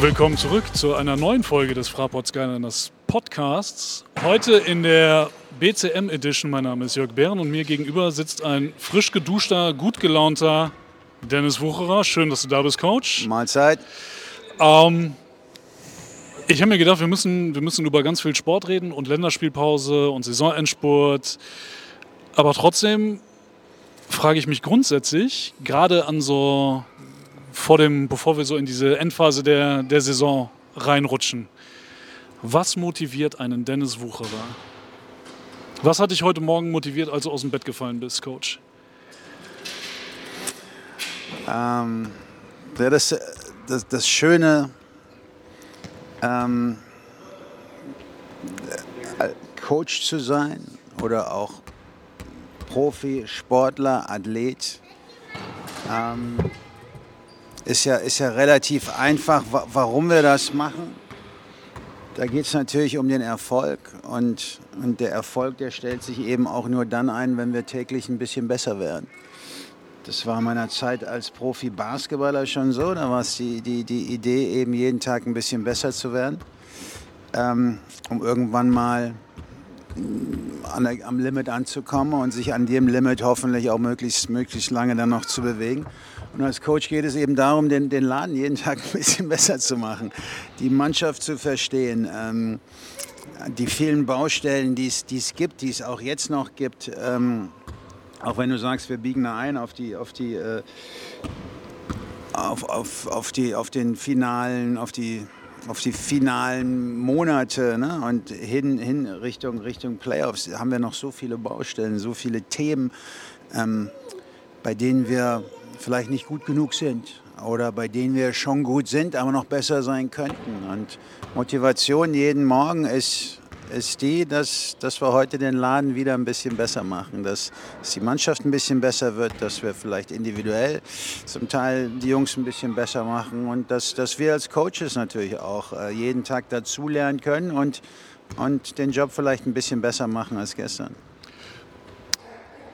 Willkommen zurück zu einer neuen Folge des Fraport Skyliners Podcasts. Heute in der BCM Edition. Mein Name ist Jörg Bären und mir gegenüber sitzt ein frisch geduschter, gut gelaunter Dennis Wucherer. Schön, dass du da bist, Coach. Mahlzeit. Ähm, ich habe mir gedacht, wir müssen, wir müssen über ganz viel Sport reden und Länderspielpause und Saisonendspurt. Aber trotzdem frage ich mich grundsätzlich, gerade an so vor dem, bevor wir so in diese Endphase der, der Saison reinrutschen, was motiviert einen Dennis Wucherer? Was hat dich heute Morgen motiviert, als du aus dem Bett gefallen bist, Coach? Ähm, ja, das, das, das Schöne, ähm, äh, Coach zu sein oder auch Profi, Sportler, Athlet, ähm, ist, ja, ist ja relativ einfach, wa warum wir das machen. Da geht es natürlich um den Erfolg und, und der Erfolg, der stellt sich eben auch nur dann ein, wenn wir täglich ein bisschen besser werden. Das war meiner Zeit als Profi-Basketballer schon so. Da war es die, die, die Idee, eben jeden Tag ein bisschen besser zu werden, ähm, um irgendwann mal an der, am Limit anzukommen und sich an dem Limit hoffentlich auch möglichst, möglichst lange dann noch zu bewegen. Und als Coach geht es eben darum, den, den Laden jeden Tag ein bisschen besser zu machen, die Mannschaft zu verstehen, ähm, die vielen Baustellen, die es gibt, die es auch jetzt noch gibt. Ähm, auch wenn du sagst, wir biegen da ein auf die, auf die, äh, auf, auf, auf, die, auf den finalen, auf die, auf die finalen Monate ne? und hin, hin Richtung, Richtung Playoffs haben wir noch so viele Baustellen, so viele Themen, ähm, bei denen wir vielleicht nicht gut genug sind oder bei denen wir schon gut sind, aber noch besser sein könnten. Und Motivation jeden Morgen ist, ist die, dass, dass wir heute den Laden wieder ein bisschen besser machen, dass, dass die Mannschaft ein bisschen besser wird, dass wir vielleicht individuell zum Teil die Jungs ein bisschen besser machen und dass, dass wir als Coaches natürlich auch äh, jeden Tag dazulernen können und, und den Job vielleicht ein bisschen besser machen als gestern.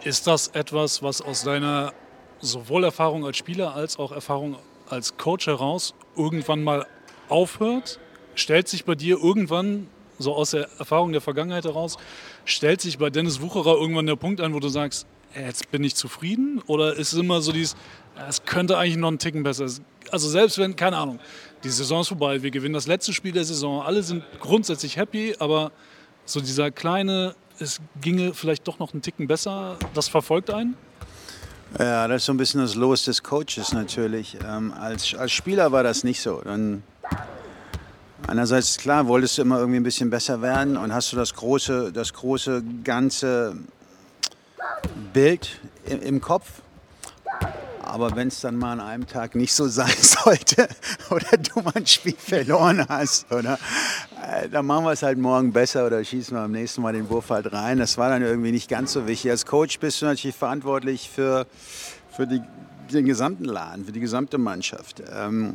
Ist das etwas, was aus deiner sowohl Erfahrung als Spieler als auch Erfahrung als Coach heraus irgendwann mal aufhört? Stellt sich bei dir irgendwann, so aus der Erfahrung der Vergangenheit heraus, stellt sich bei Dennis Wucherer irgendwann der Punkt ein, wo du sagst, jetzt bin ich zufrieden? Oder ist es immer so dieses, es könnte eigentlich noch einen Ticken besser? Also selbst wenn, keine Ahnung, die Saison ist vorbei, wir gewinnen das letzte Spiel der Saison, alle sind grundsätzlich happy, aber so dieser kleine, es ginge vielleicht doch noch einen Ticken besser, das verfolgt einen? Ja, das ist so ein bisschen das Los des Coaches natürlich. Ähm, als, als Spieler war das nicht so. Dann einerseits, klar, wolltest du immer irgendwie ein bisschen besser werden und hast du das große, das große ganze Bild im, im Kopf. Aber wenn es dann mal an einem Tag nicht so sein sollte oder du mal ein Spiel verloren hast, oder, dann machen wir es halt morgen besser oder schießen wir am nächsten Mal den Wurf halt rein. Das war dann irgendwie nicht ganz so wichtig. Als Coach bist du natürlich verantwortlich für, für die, den gesamten Laden, für die gesamte Mannschaft. Ähm,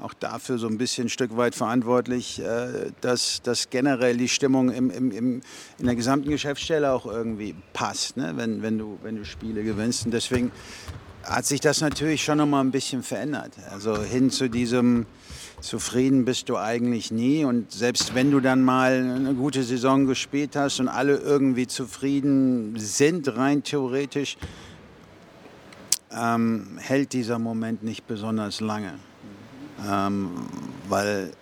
auch dafür so ein bisschen ein Stück weit verantwortlich, äh, dass, dass generell die Stimmung im, im, im, in der gesamten Geschäftsstelle auch irgendwie passt, ne? wenn, wenn, du, wenn du Spiele gewinnst. Und deswegen hat sich das natürlich schon noch mal ein bisschen verändert. Also hin zu diesem zufrieden bist du eigentlich nie. Und selbst wenn du dann mal eine gute Saison gespielt hast und alle irgendwie zufrieden sind, rein theoretisch, ähm, hält dieser Moment nicht besonders lange. Ähm, weil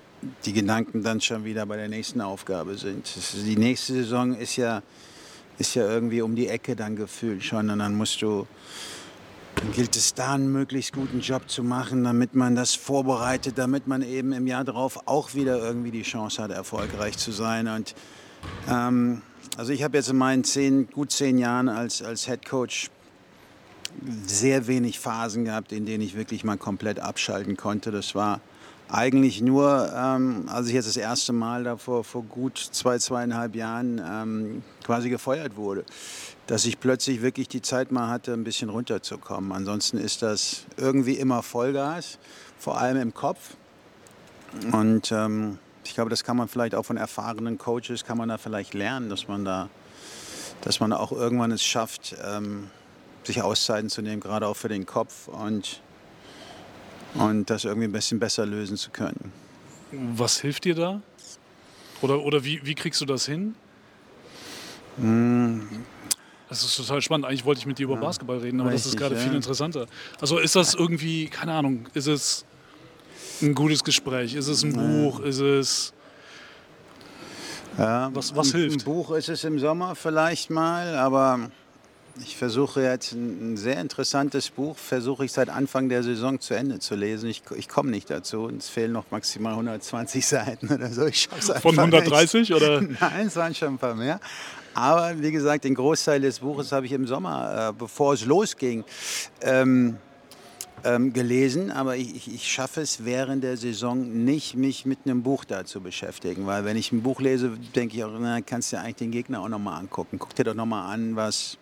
die Gedanken dann schon wieder bei der nächsten Aufgabe sind. Die nächste Saison ist ja, ist ja irgendwie um die Ecke dann gefühlt schon und dann musst du dann gilt es da einen möglichst guten Job zu machen, damit man das vorbereitet, damit man eben im Jahr darauf auch wieder irgendwie die Chance hat, erfolgreich zu sein. Und ähm, also ich habe jetzt in meinen zehn, gut zehn Jahren als, als Head Coach sehr wenig Phasen gehabt, in denen ich wirklich mal komplett abschalten konnte. Das war eigentlich nur, ähm, als ich jetzt das erste Mal da vor, vor gut zwei, zweieinhalb Jahren ähm, quasi gefeuert wurde dass ich plötzlich wirklich die Zeit mal hatte, ein bisschen runterzukommen. Ansonsten ist das irgendwie immer Vollgas, vor allem im Kopf. Und ähm, ich glaube, das kann man vielleicht auch von erfahrenen Coaches, kann man da vielleicht lernen, dass man da, dass man auch irgendwann es schafft, ähm, sich Auszeiten zu nehmen, gerade auch für den Kopf und, und das irgendwie ein bisschen besser lösen zu können. Was hilft dir da? Oder, oder wie, wie kriegst du das hin? Mm. Das ist total spannend. Eigentlich wollte ich mit dir über Ja, Basketball reden, aber das ist richtig, gerade ja. viel interessanter. Also ist das irgendwie, keine Ahnung, ist es ein gutes Gespräch? Ist es ein Buch? Ist es. Ja, Was- was ein, hilft? Ein Buch ist es im Sommer vielleicht mal, aber ich versuche jetzt ein, sehr interessantes Buch, versuche ich seit Anfang der Saison zu Ende zu lesen. Ich, ich komme nicht dazu. Es fehlen noch maximal 120 Seiten oder so. Ich schaff's Von 130 oder? Nicht. Nein, es waren schon ein paar mehr. Aber wie gesagt, den Großteil des Buches habe ich im Sommer, äh, bevor es losging, ähm, ähm, gelesen, aber ich, ich, ich schaffe es während der Saison nicht, mich mit einem Buch da zu beschäftigen. Weil wenn ich ein Buch lese, denke ich auch, na, kannst du ja eigentlich den Gegner auch nochmal angucken. Guck dir doch nochmal an, was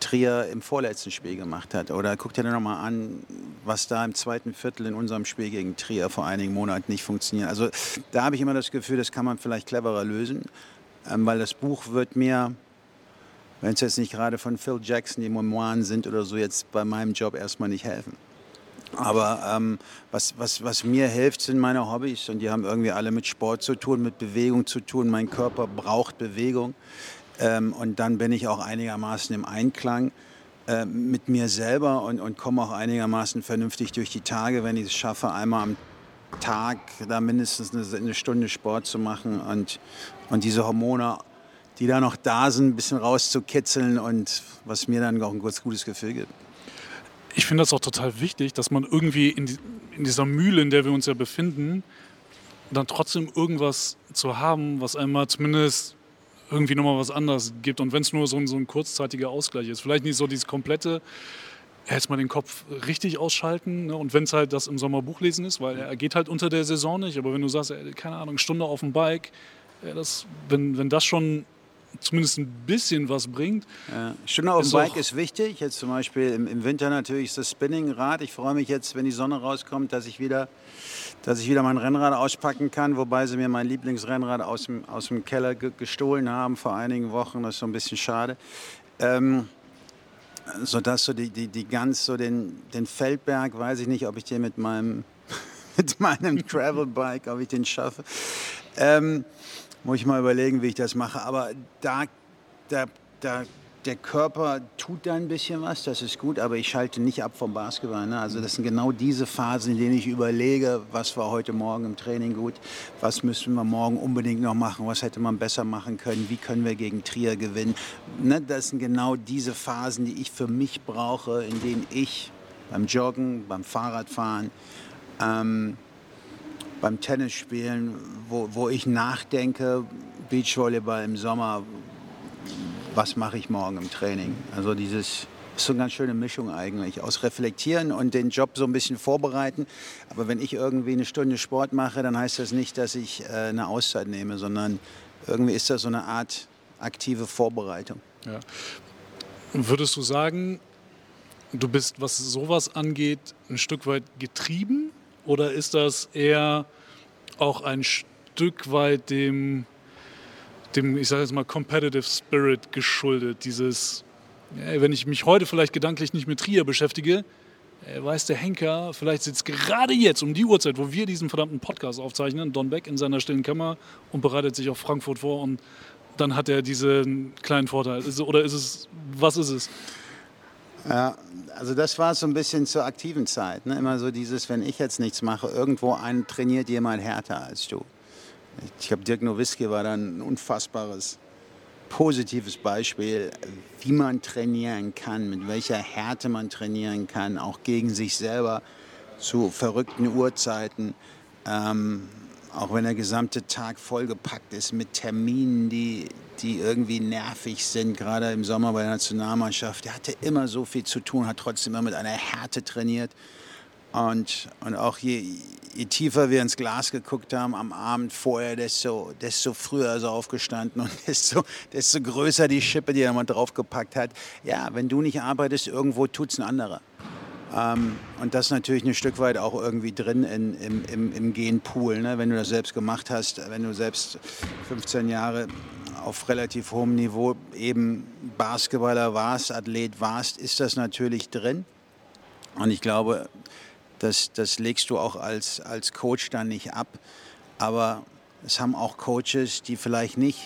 Trier im vorletzten Spiel gemacht hat. Oder guck dir nochmal an, was da im zweiten Viertel in unserem Spiel gegen Trier vor einigen Monaten nicht funktioniert. Also da habe ich immer das Gefühl, das kann man vielleicht cleverer lösen. Ähm, weil das Buch wird mir, wenn es jetzt nicht gerade von Phil Jackson die Memoiren sind oder so, jetzt bei meinem Job erstmal nicht helfen. Aber ähm, was, was, was mir hilft, sind meine Hobbys und die haben irgendwie alle mit Sport zu tun, mit Bewegung zu tun. Mein Körper braucht Bewegung ähm, und dann bin ich auch einigermaßen im Einklang äh, mit mir selber und, und komme auch einigermaßen vernünftig durch die Tage, wenn ich es schaffe, einmal am Tag da mindestens eine, eine Stunde Sport zu machen und, und diese Hormone, die da noch da sind, ein bisschen rauszukitzeln und was mir dann auch ein gutes Gefühl gibt. Ich finde das auch total wichtig, dass man irgendwie in, die, in dieser Mühle, in der wir uns ja befinden, dann trotzdem irgendwas zu haben, was einmal zumindest irgendwie nochmal was anderes gibt. Und wenn es nur so ein, so ein kurzzeitiger Ausgleich ist. Vielleicht nicht so dieses komplette, jetzt mal den Kopf richtig ausschalten. Ne? Und wenn es halt das im Sommer Buchlesen ist, weil er geht halt unter der Saison nicht. Aber wenn du sagst, ey, keine Ahnung, Stunde auf dem Bike, ja, das, wenn, wenn das schon zumindest ein bisschen was bringt, Ja. Stunde auf dem Bike ist wichtig. Jetzt zum Beispiel im, im Winter natürlich ist das Spinningrad. Ich freue mich jetzt, wenn die Sonne rauskommt, dass ich wieder, dass ich wieder mein Rennrad auspacken kann. Wobei sie mir mein Lieblingsrennrad aus dem, aus dem Keller ge gestohlen haben vor einigen Wochen. Das ist so ein bisschen schade. Ähm, sodass so die, die, die ganz so den, den Feldberg, weiß ich nicht, ob ich den mit meinem, mit meinem Gravelbike, ob ich den schaffe. Ähm, muss ich mal überlegen, wie ich das mache. Aber da, da, da, der Körper tut da ein bisschen was, das ist gut, aber ich schalte nicht ab vom Basketball. Ne? Also das sind genau diese Phasen, in denen ich überlege, was war heute Morgen im Training gut, was müssen wir morgen unbedingt noch machen, was hätte man besser machen können, wie können wir gegen Trier gewinnen. Ne? Das sind genau diese Phasen, die ich für mich brauche, in denen ich beim Joggen, beim Fahrradfahren, ähm, beim Tennisspielen, wo, wo ich nachdenke, Beachvolleyball im Sommer, was mache ich morgen im Training? Also dieses ist so eine ganz schöne Mischung eigentlich aus Reflektieren und den Job so ein bisschen vorbereiten. Aber wenn ich irgendwie eine Stunde Sport mache, dann heißt das nicht, dass ich äh, eine Auszeit nehme, sondern irgendwie ist das so eine Art aktive Vorbereitung. Ja. Würdest du sagen, du bist, was sowas angeht, ein Stück weit getrieben? Oder ist das eher auch ein Stück weit dem, dem ich sage jetzt mal, Competitive Spirit geschuldet? Dieses, wenn ich mich heute vielleicht gedanklich nicht mit Trier beschäftige, äh, weiß der Henker, vielleicht sitzt gerade jetzt um die Uhrzeit, wo wir diesen verdammten Podcast aufzeichnen, Don Beck in seiner stillen Kammer und bereitet sich auf Frankfurt vor und dann hat er diesen kleinen Vorteil. Oder ist es, was ist es? Ja, also das war so ein bisschen zur aktiven Zeit. Ne? Immer so dieses, wenn ich jetzt nichts mache, irgendwo einen trainiert jemand härter als du. Ich glaube, Dirk Nowitzki war dann ein unfassbares, positives Beispiel, wie man trainieren kann, mit welcher Härte man trainieren kann, auch gegen sich selber zu verrückten Uhrzeiten. Ähm, auch wenn der gesamte Tag vollgepackt ist mit Terminen, die, die irgendwie nervig sind, gerade im Sommer bei der Nationalmannschaft. Der hatte immer so viel zu tun, hat trotzdem immer mit einer Härte trainiert. Und, und auch je, je tiefer wir ins Glas geguckt haben am Abend vorher, desto, desto früher ist er aufgestanden und desto, desto größer die Schippe, die er mal draufgepackt hat. Ja, wenn du nicht arbeitest, irgendwo tut es ein anderer. Ähm, und das natürlich ein Stück weit auch irgendwie drin in, im, im, im Genpool. Ne? Wenn du das selbst gemacht hast, wenn du selbst 15 Jahre auf relativ hohem Niveau eben Basketballer warst, Athlet warst, ist das natürlich drin. Und ich glaube, das, das legst du auch als, als Coach dann nicht ab. aber es haben auch Coaches, die vielleicht nicht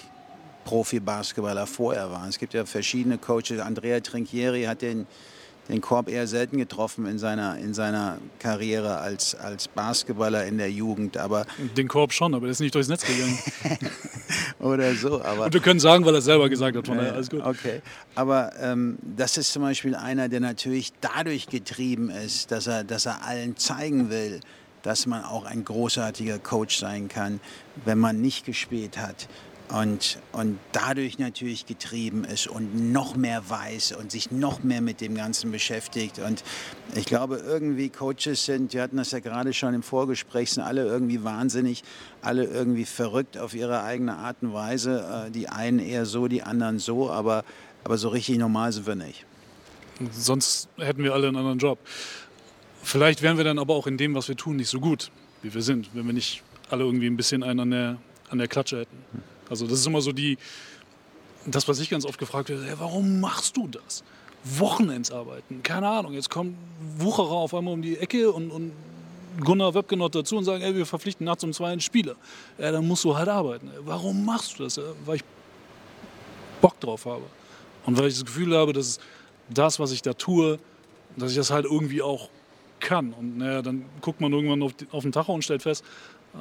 Profi-Basketballer vorher waren. Es gibt ja verschiedene Coaches. Andrea Trinchieri hat den, den Korb eher selten getroffen in seiner, in seiner Karriere als, als Basketballer in der Jugend. Aber den Korb schon, aber er ist nicht durchs Netz gegangen. Oder so. Aber, Und wir können sagen, weil er selber gesagt hat. Von daher alles gut. Okay. Aber ähm, das ist zum Beispiel einer, der natürlich dadurch getrieben ist, dass er, dass er allen zeigen will, dass man auch ein großartiger Coach sein kann, wenn man nicht gespielt hat und, und dadurch natürlich getrieben ist und noch mehr weiß und sich noch mehr mit dem Ganzen beschäftigt. Und ich glaube, irgendwie Coaches sind, wir hatten das ja gerade schon im Vorgespräch, sind alle irgendwie wahnsinnig, alle irgendwie verrückt auf ihre eigene Art und Weise. Äh, die einen eher so, die anderen so, aber, aber so richtig normal sind wir nicht. Sonst hätten wir alle einen anderen Job. Vielleicht wären wir dann aber auch in dem, was wir tun, nicht so gut, wie wir sind, wenn wir nicht alle irgendwie ein bisschen einen an der, an der Klatsche hätten. Also das ist immer so die, das, was ich ganz oft gefragt werde, hey, warum machst du das? Wochenendsarbeiten, keine Ahnung, jetzt kommt Wucherer auf einmal um die Ecke und, und Gunnar Webke noch dazu und sagen, ey, wir verpflichten nachts um zwei einen Spieler. Ja, dann musst du halt arbeiten. Warum machst du das? Weil ich Bock drauf habe. Und weil ich das Gefühl habe, dass das, was ich da tue, dass ich das halt irgendwie auch kann. Und naja, dann guckt man irgendwann auf, die, auf den Tacho und stellt fest,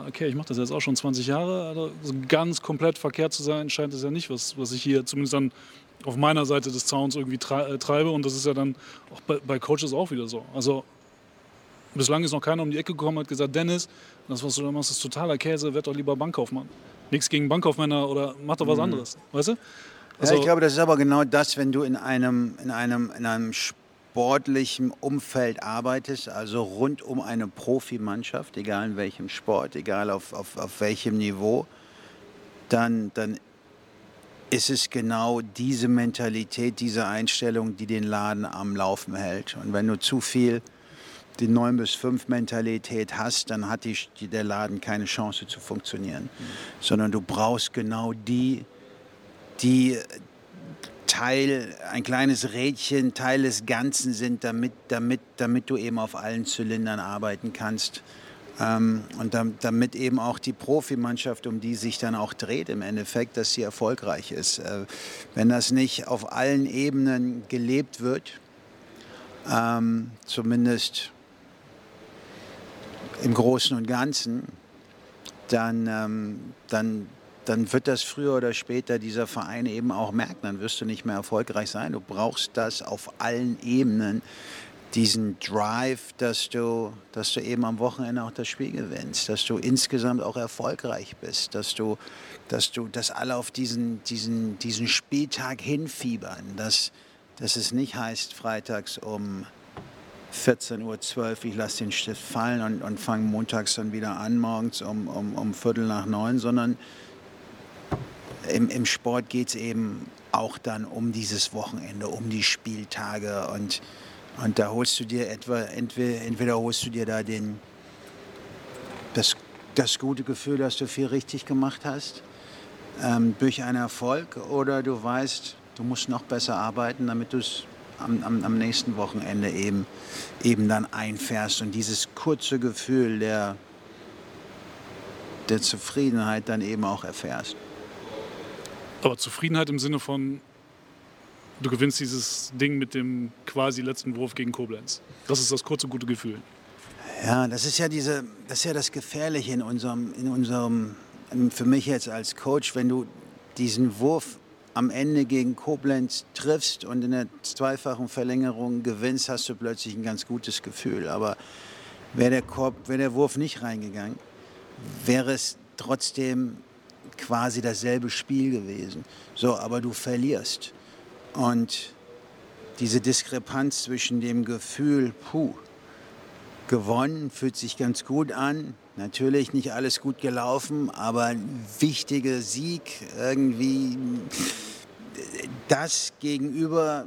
okay, ich mache das jetzt auch schon 20 Jahre, also ganz komplett verkehrt zu sein, scheint es ja nicht, was, was ich hier zumindest dann auf meiner Seite des Zauns irgendwie äh, treibe. Und das ist ja dann auch bei, bei Coaches auch wieder so. Also bislang ist noch keiner um die Ecke gekommen und hat gesagt, Dennis, das, was du da machst, ist totaler Käse, werd doch lieber Bankkaufmann. Nichts gegen Bankkaufmänner oder mach doch was mhm. anderes, weißt du? Also, ja, ich glaube, das ist aber genau das, wenn du in einem, in einem, in einem sportlichem Umfeld arbeitest, also rund um eine Profimannschaft, egal in welchem Sport, egal auf, auf, auf welchem Niveau, dann, dann ist es genau diese Mentalität, diese Einstellung, die den Laden am Laufen hält. Und wenn du zu viel die 9 bis 5 Mentalität hast, dann hat die, der Laden keine Chance zu funktionieren. Mhm. Sondern du brauchst genau die, die Teil, ein kleines Rädchen, Teil des Ganzen sind, damit, damit, damit du eben auf allen Zylindern arbeiten kannst. Ähm, und damit eben auch die Profimannschaft, um die sich dann auch dreht im Endeffekt, dass sie erfolgreich ist. Äh, wenn das nicht auf allen Ebenen gelebt wird, ähm, zumindest im Großen und Ganzen, dann, ähm, dann, dann wird das früher oder später dieser Verein eben auch merken. Dann wirst du nicht mehr erfolgreich sein. Du brauchst das auf allen Ebenen, diesen Drive, dass du, dass du eben am Wochenende auch das Spiel gewinnst, dass du insgesamt auch erfolgreich bist, dass du, dass du, dass alle auf diesen, diesen, diesen Spieltag hinfiebern, dass, dass es nicht heißt, freitags um 14.12 Uhr, ich lasse den Stift fallen und, und fange montags dann wieder an, morgens um, um, um Viertel nach neun, sondern im, im Sport geht es eben auch dann um dieses Wochenende, um die Spieltage und, und da holst du dir etwa, entweder, entweder holst du dir da den, das, das gute Gefühl, dass du viel richtig gemacht hast ähm, durch einen Erfolg oder du weißt, du musst noch besser arbeiten, damit du es am, am, am, nächsten Wochenende eben, eben dann einfährst und dieses kurze Gefühl der, der Zufriedenheit dann eben auch erfährst. Aber Zufriedenheit im Sinne von, du gewinnst dieses Ding mit dem quasi letzten Wurf gegen Koblenz. Das ist das kurze, gute Gefühl. Ja, das ist ja diese, das ist ja das Gefährliche in unserem, in unserem, für mich jetzt als Coach, wenn du diesen Wurf am Ende gegen Koblenz triffst und in der zweifachen Verlängerung gewinnst, hast du plötzlich ein ganz gutes Gefühl. Aber wäre der Korb, wäre der Wurf nicht reingegangen, wäre es trotzdem quasi dasselbe Spiel gewesen. So, aber du verlierst. Und diese Diskrepanz zwischen dem Gefühl, puh, gewonnen, fühlt sich ganz gut an. Natürlich nicht alles gut gelaufen, aber ein wichtiger Sieg, irgendwie das gegenüber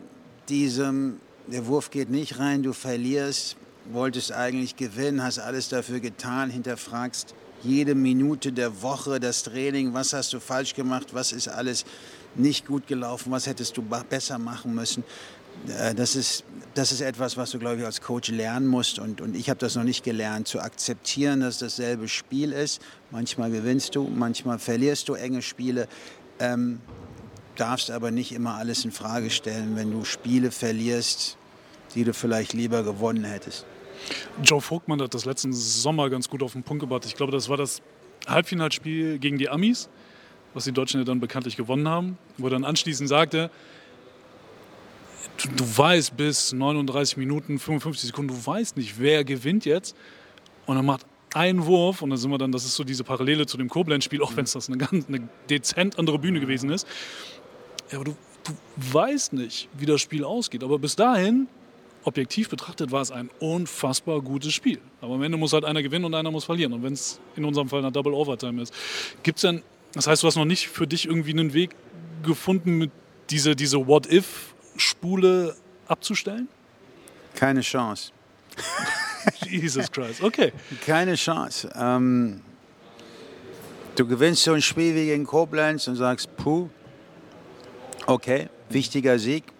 diesem, der Wurf geht nicht rein, du verlierst, wolltest eigentlich gewinnen, hast alles dafür getan, hinterfragst jede Minute der Woche das Training, was hast du falsch gemacht, was ist alles nicht gut gelaufen, was hättest du besser machen müssen. äh, das ist, das ist etwas, was du, glaube ich, als Coach lernen musst. Und, und ich habe das noch nicht gelernt, zu akzeptieren, dass dasselbe Spiel ist. Manchmal gewinnst du, manchmal verlierst du enge Spiele. Ähm, darfst aber nicht immer alles in Frage stellen, wenn du Spiele verlierst, die du vielleicht lieber gewonnen hättest. Joe Vogtmann hat das letzten Sommer ganz gut auf den Punkt gebracht. Ich glaube, das war das Halbfinalspiel gegen die Amis, was die Deutschen ja dann bekanntlich gewonnen haben, wo er dann anschließend sagte, du, du weißt bis 39 Minuten, 55 Sekunden, du weißt nicht, wer gewinnt jetzt. Und er macht einen Wurf und dann sind wir dann, das ist so diese Parallele zu dem Koblenz-Spiel, auch wenn es das eine ganz eine dezent andere Bühne gewesen ist. Ja, aber du, du weißt nicht, wie das Spiel ausgeht. Aber bis dahin, objektiv betrachtet, war es ein unfassbar gutes Spiel. Aber am Ende muss halt einer gewinnen und einer muss verlieren. Und wenn es in unserem Fall eine Double Overtime ist, gibt es dann, das heißt, du hast noch nicht für dich irgendwie einen Weg gefunden, mit diese, diese What-If-Spule abzustellen? Keine Chance. Jesus Christ, okay. Keine Chance. Ähm, du gewinnst so ein Spiel wie gegen Koblenz und sagst, puh, okay, wichtiger Sieg.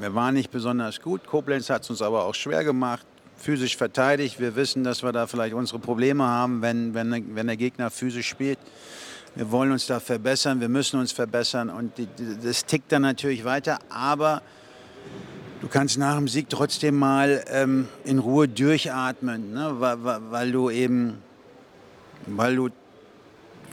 Wir waren nicht besonders gut. Koblenz hat es uns aber auch schwer gemacht. Physisch verteidigt. Wir wissen, dass wir da vielleicht unsere Probleme haben, wenn, wenn, wenn der Gegner physisch spielt. Wir wollen uns da verbessern, wir müssen uns verbessern und die, das tickt dann natürlich weiter. Aber du kannst nach dem Sieg trotzdem mal ähm, in Ruhe durchatmen, ne? weil, weil, du eben, weil du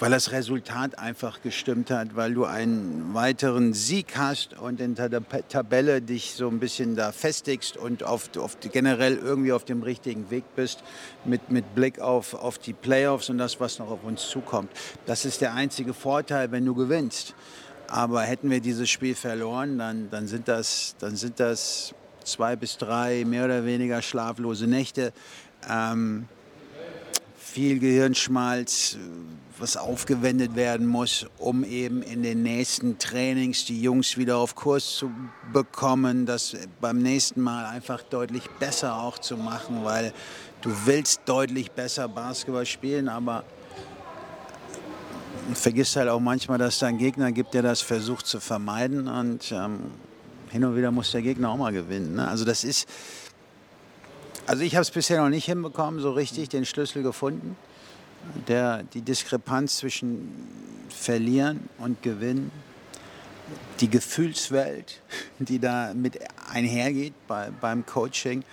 weil das Resultat einfach gestimmt hat, weil du einen weiteren Sieg hast und in der Tabelle dich so ein bisschen da festigst und auf, auf generell irgendwie auf dem richtigen Weg bist mit, mit Blick auf, auf die Playoffs und das, was noch auf uns zukommt. Das ist der einzige Vorteil, wenn du gewinnst. Aber hätten wir dieses Spiel verloren, dann, dann, sind, das, dann sind das zwei bis drei mehr oder weniger schlaflose Nächte. Ähm, viel Gehirnschmalz, was aufgewendet werden muss, um eben in den nächsten Trainings die Jungs wieder auf Kurs zu bekommen, das beim nächsten Mal einfach deutlich besser auch zu machen, weil du willst deutlich besser Basketball spielen, aber vergisst halt auch manchmal, dass es einen Gegner gibt, der das versucht zu vermeiden und ähm, hin und wieder muss der Gegner auch mal gewinnen. Ne? Also das ist, also ich habe es bisher noch nicht hinbekommen, so richtig den Schlüssel gefunden der, die Diskrepanz zwischen Verlieren und Gewinnen, die Gefühlswelt, die da mit einhergeht bei, beim Coaching,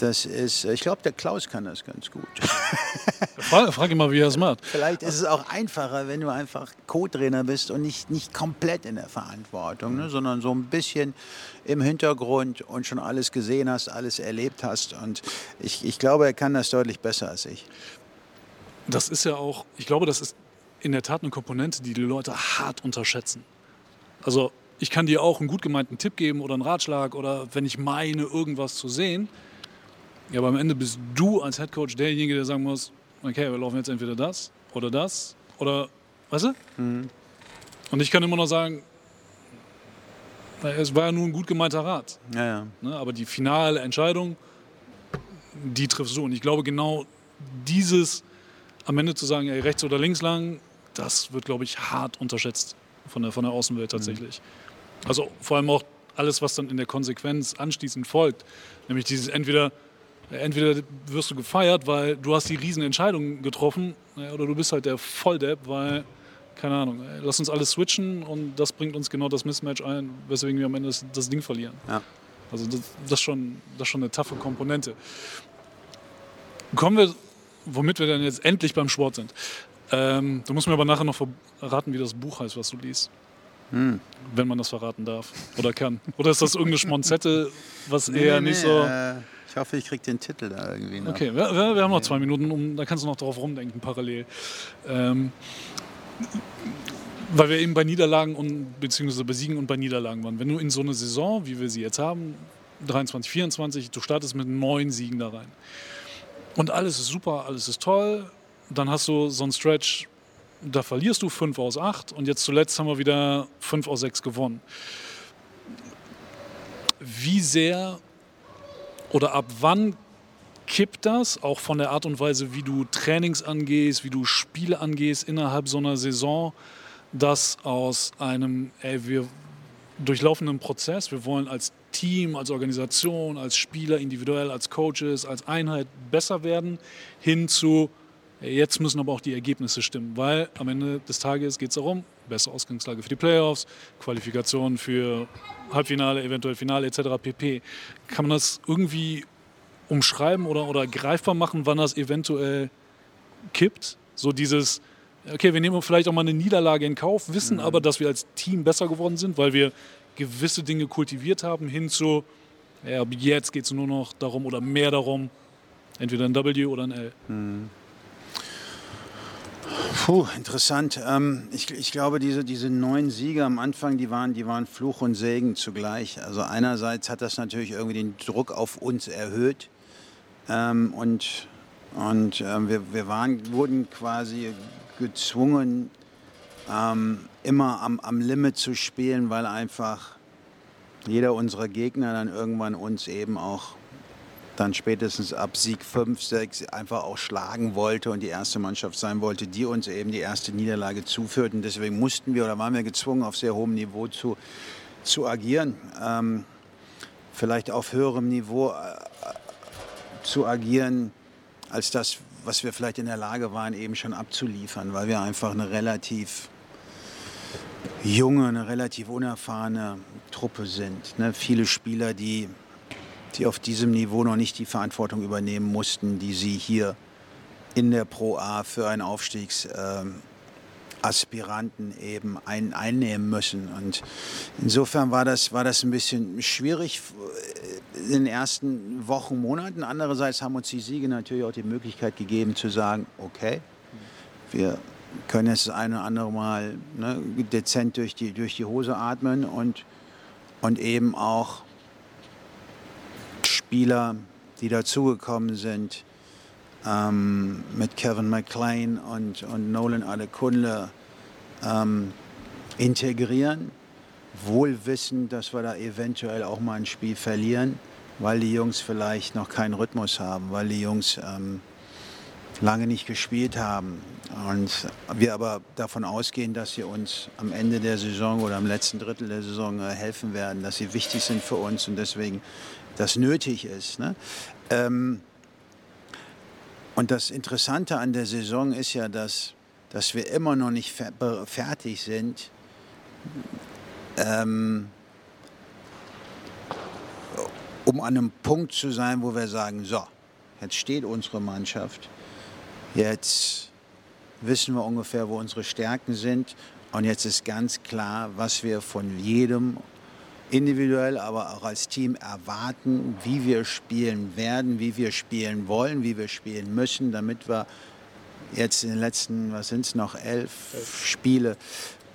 das ist, ich glaube, der Klaus kann das ganz gut. Frage, frage mal, wie er es macht. Vielleicht ist es auch einfacher, wenn du einfach Co-Trainer bist und nicht, nicht komplett in der Verantwortung, ne, sondern so ein bisschen im Hintergrund und schon alles gesehen hast, alles erlebt hast. Und ich, ich glaube, er kann das deutlich besser als ich. Das ist ja auch, ich glaube, das ist in der Tat eine Komponente, die die Leute hart unterschätzen. Also ich kann dir auch einen gut gemeinten Tipp geben oder einen Ratschlag oder wenn ich meine, irgendwas zu sehen. Ja, aber am Ende bist du als Headcoach derjenige, der sagen muss, okay, wir laufen jetzt entweder das oder das oder, weißt du? Mhm. Und ich kann immer noch sagen, es war ja nur ein gut gemeinter Rat. Ja, ja. Ne, aber die finale Entscheidung, die triffst du. Und ich glaube, genau dieses am Ende zu sagen, ey, rechts oder links lang, das wird, glaube ich, hart unterschätzt von der, von der Außenwelt tatsächlich. Mhm. Also vor allem auch alles, was dann in der Konsequenz anschließend folgt. Nämlich dieses entweder, entweder wirst du gefeiert, weil du hast die riesen Entscheidungen getroffen, oder du bist halt der Volldepp, weil, keine Ahnung, ey, lass uns alles switchen und das bringt uns genau das Mismatch ein, weswegen wir am Ende das, das Ding verlieren. Ja. Also das, das, ist schon, das ist schon eine taffe Komponente. Kommen wir womit wir dann jetzt endlich beim Sport sind. Ähm, du musst mir aber nachher noch verraten, wie das Buch heißt, was du liest. Hm. Wenn man das verraten darf oder kann. Oder ist das irgendeine Schmonzette, was nee, eher nee, nicht so. Äh, ich hoffe, ich kriege den Titel da irgendwie noch. Okay, wir, wir, haben noch zwei Minuten, um, da kannst du noch drauf rumdenken, parallel. Ähm, weil wir eben bei Niederlagen und beziehungsweise bei Siegen und bei Niederlagen waren. Wenn du in so eine Saison, wie wir sie jetzt haben, 23, 24, du startest mit neun Siegen da rein und alles ist super, alles ist toll. Dann hast du so einen Stretch, da verlierst du 5 aus 8 und jetzt zuletzt haben wir wieder 5 aus 6 gewonnen. Wie sehr oder ab wann kippt das, auch von der Art und Weise, wie du Trainings angehst, wie du Spiele angehst innerhalb so einer Saison, dass aus einem, ey, wir durchlaufen einen Prozess, wir wollen als Team, als Organisation, als Spieler, individuell, als Coaches, als Einheit besser werden, hin zu, jetzt müssen aber auch die Ergebnisse stimmen, weil am Ende des Tages geht es darum, bessere Ausgangslage für die Playoffs, Qualifikation für Halbfinale, eventuell Finale etc. pp. Kann man das irgendwie umschreiben oder, oder greifbar machen, wann das eventuell kippt? So dieses, okay, wir nehmen vielleicht auch mal eine Niederlage in Kauf, wissen mhm. aber, dass wir als Team besser geworden sind, weil wir gewisse Dinge kultiviert haben, hin zu, ja, jetzt geht es nur noch darum oder mehr darum, entweder ein W oder ein L. Mhm. Puh, interessant. Ähm, ich, ich, glaube, diese, diese neun Siege am Anfang, die waren, die waren Fluch und Segen zugleich. Also einerseits hat das natürlich irgendwie den Druck auf uns erhöht ähm, und, und ähm, wir, wir waren, wurden quasi gezwungen, ähm, immer am, am Limit zu spielen, weil einfach jeder unserer Gegner dann irgendwann uns eben auch dann spätestens ab Sieg 5, 6 einfach auch schlagen wollte und die erste Mannschaft sein wollte, die uns eben die erste Niederlage zuführt. Und deswegen mussten wir oder waren wir gezwungen, auf sehr hohem Niveau zu, zu agieren. Ähm, vielleicht auf höherem Niveau äh, zu agieren, als das, was wir vielleicht in der Lage waren, eben schon abzuliefern, weil wir einfach eine relativ junge, eine relativ unerfahrene Truppe sind. Ne? Viele Spieler, die, die auf diesem Niveau noch nicht die Verantwortung übernehmen mussten, die sie hier in der Pro A für einen Aufstiegsaspiranten ähm, eben ein, einnehmen müssen. Und insofern war das, war das ein bisschen schwierig in den ersten Wochen, Monaten. Andererseits haben uns die Siege natürlich auch die Möglichkeit gegeben zu sagen, okay, wir können jetzt das eine oder andere Mal ne, dezent durch die, durch die Hose atmen und, und eben auch Spieler, die dazugekommen sind, ähm, mit Kevin McLean und, und Nolan Adekunle ähm, integrieren, wohl wissend, dass wir da eventuell auch mal ein Spiel verlieren weil die Jungs vielleicht noch keinen Rhythmus haben, weil die Jungs ähm, lange nicht gespielt haben. Und wir aber davon ausgehen, dass sie uns am Ende der Saison oder am letzten Drittel der Saison äh, helfen werden, dass sie wichtig sind für uns und deswegen das nötig ist. Ne? Ähm, und das Interessante an der Saison ist ja, dass, dass wir immer noch nicht fertig sind. Ähm, um an einem Punkt zu sein, wo wir sagen, so, jetzt steht unsere Mannschaft, jetzt wissen wir ungefähr, wo unsere Stärken sind und jetzt ist ganz klar, was wir von jedem individuell, aber auch als Team erwarten, wie wir spielen werden, wie wir spielen wollen, wie wir spielen müssen, damit wir jetzt in den letzten, was sind es noch, elf. Spiele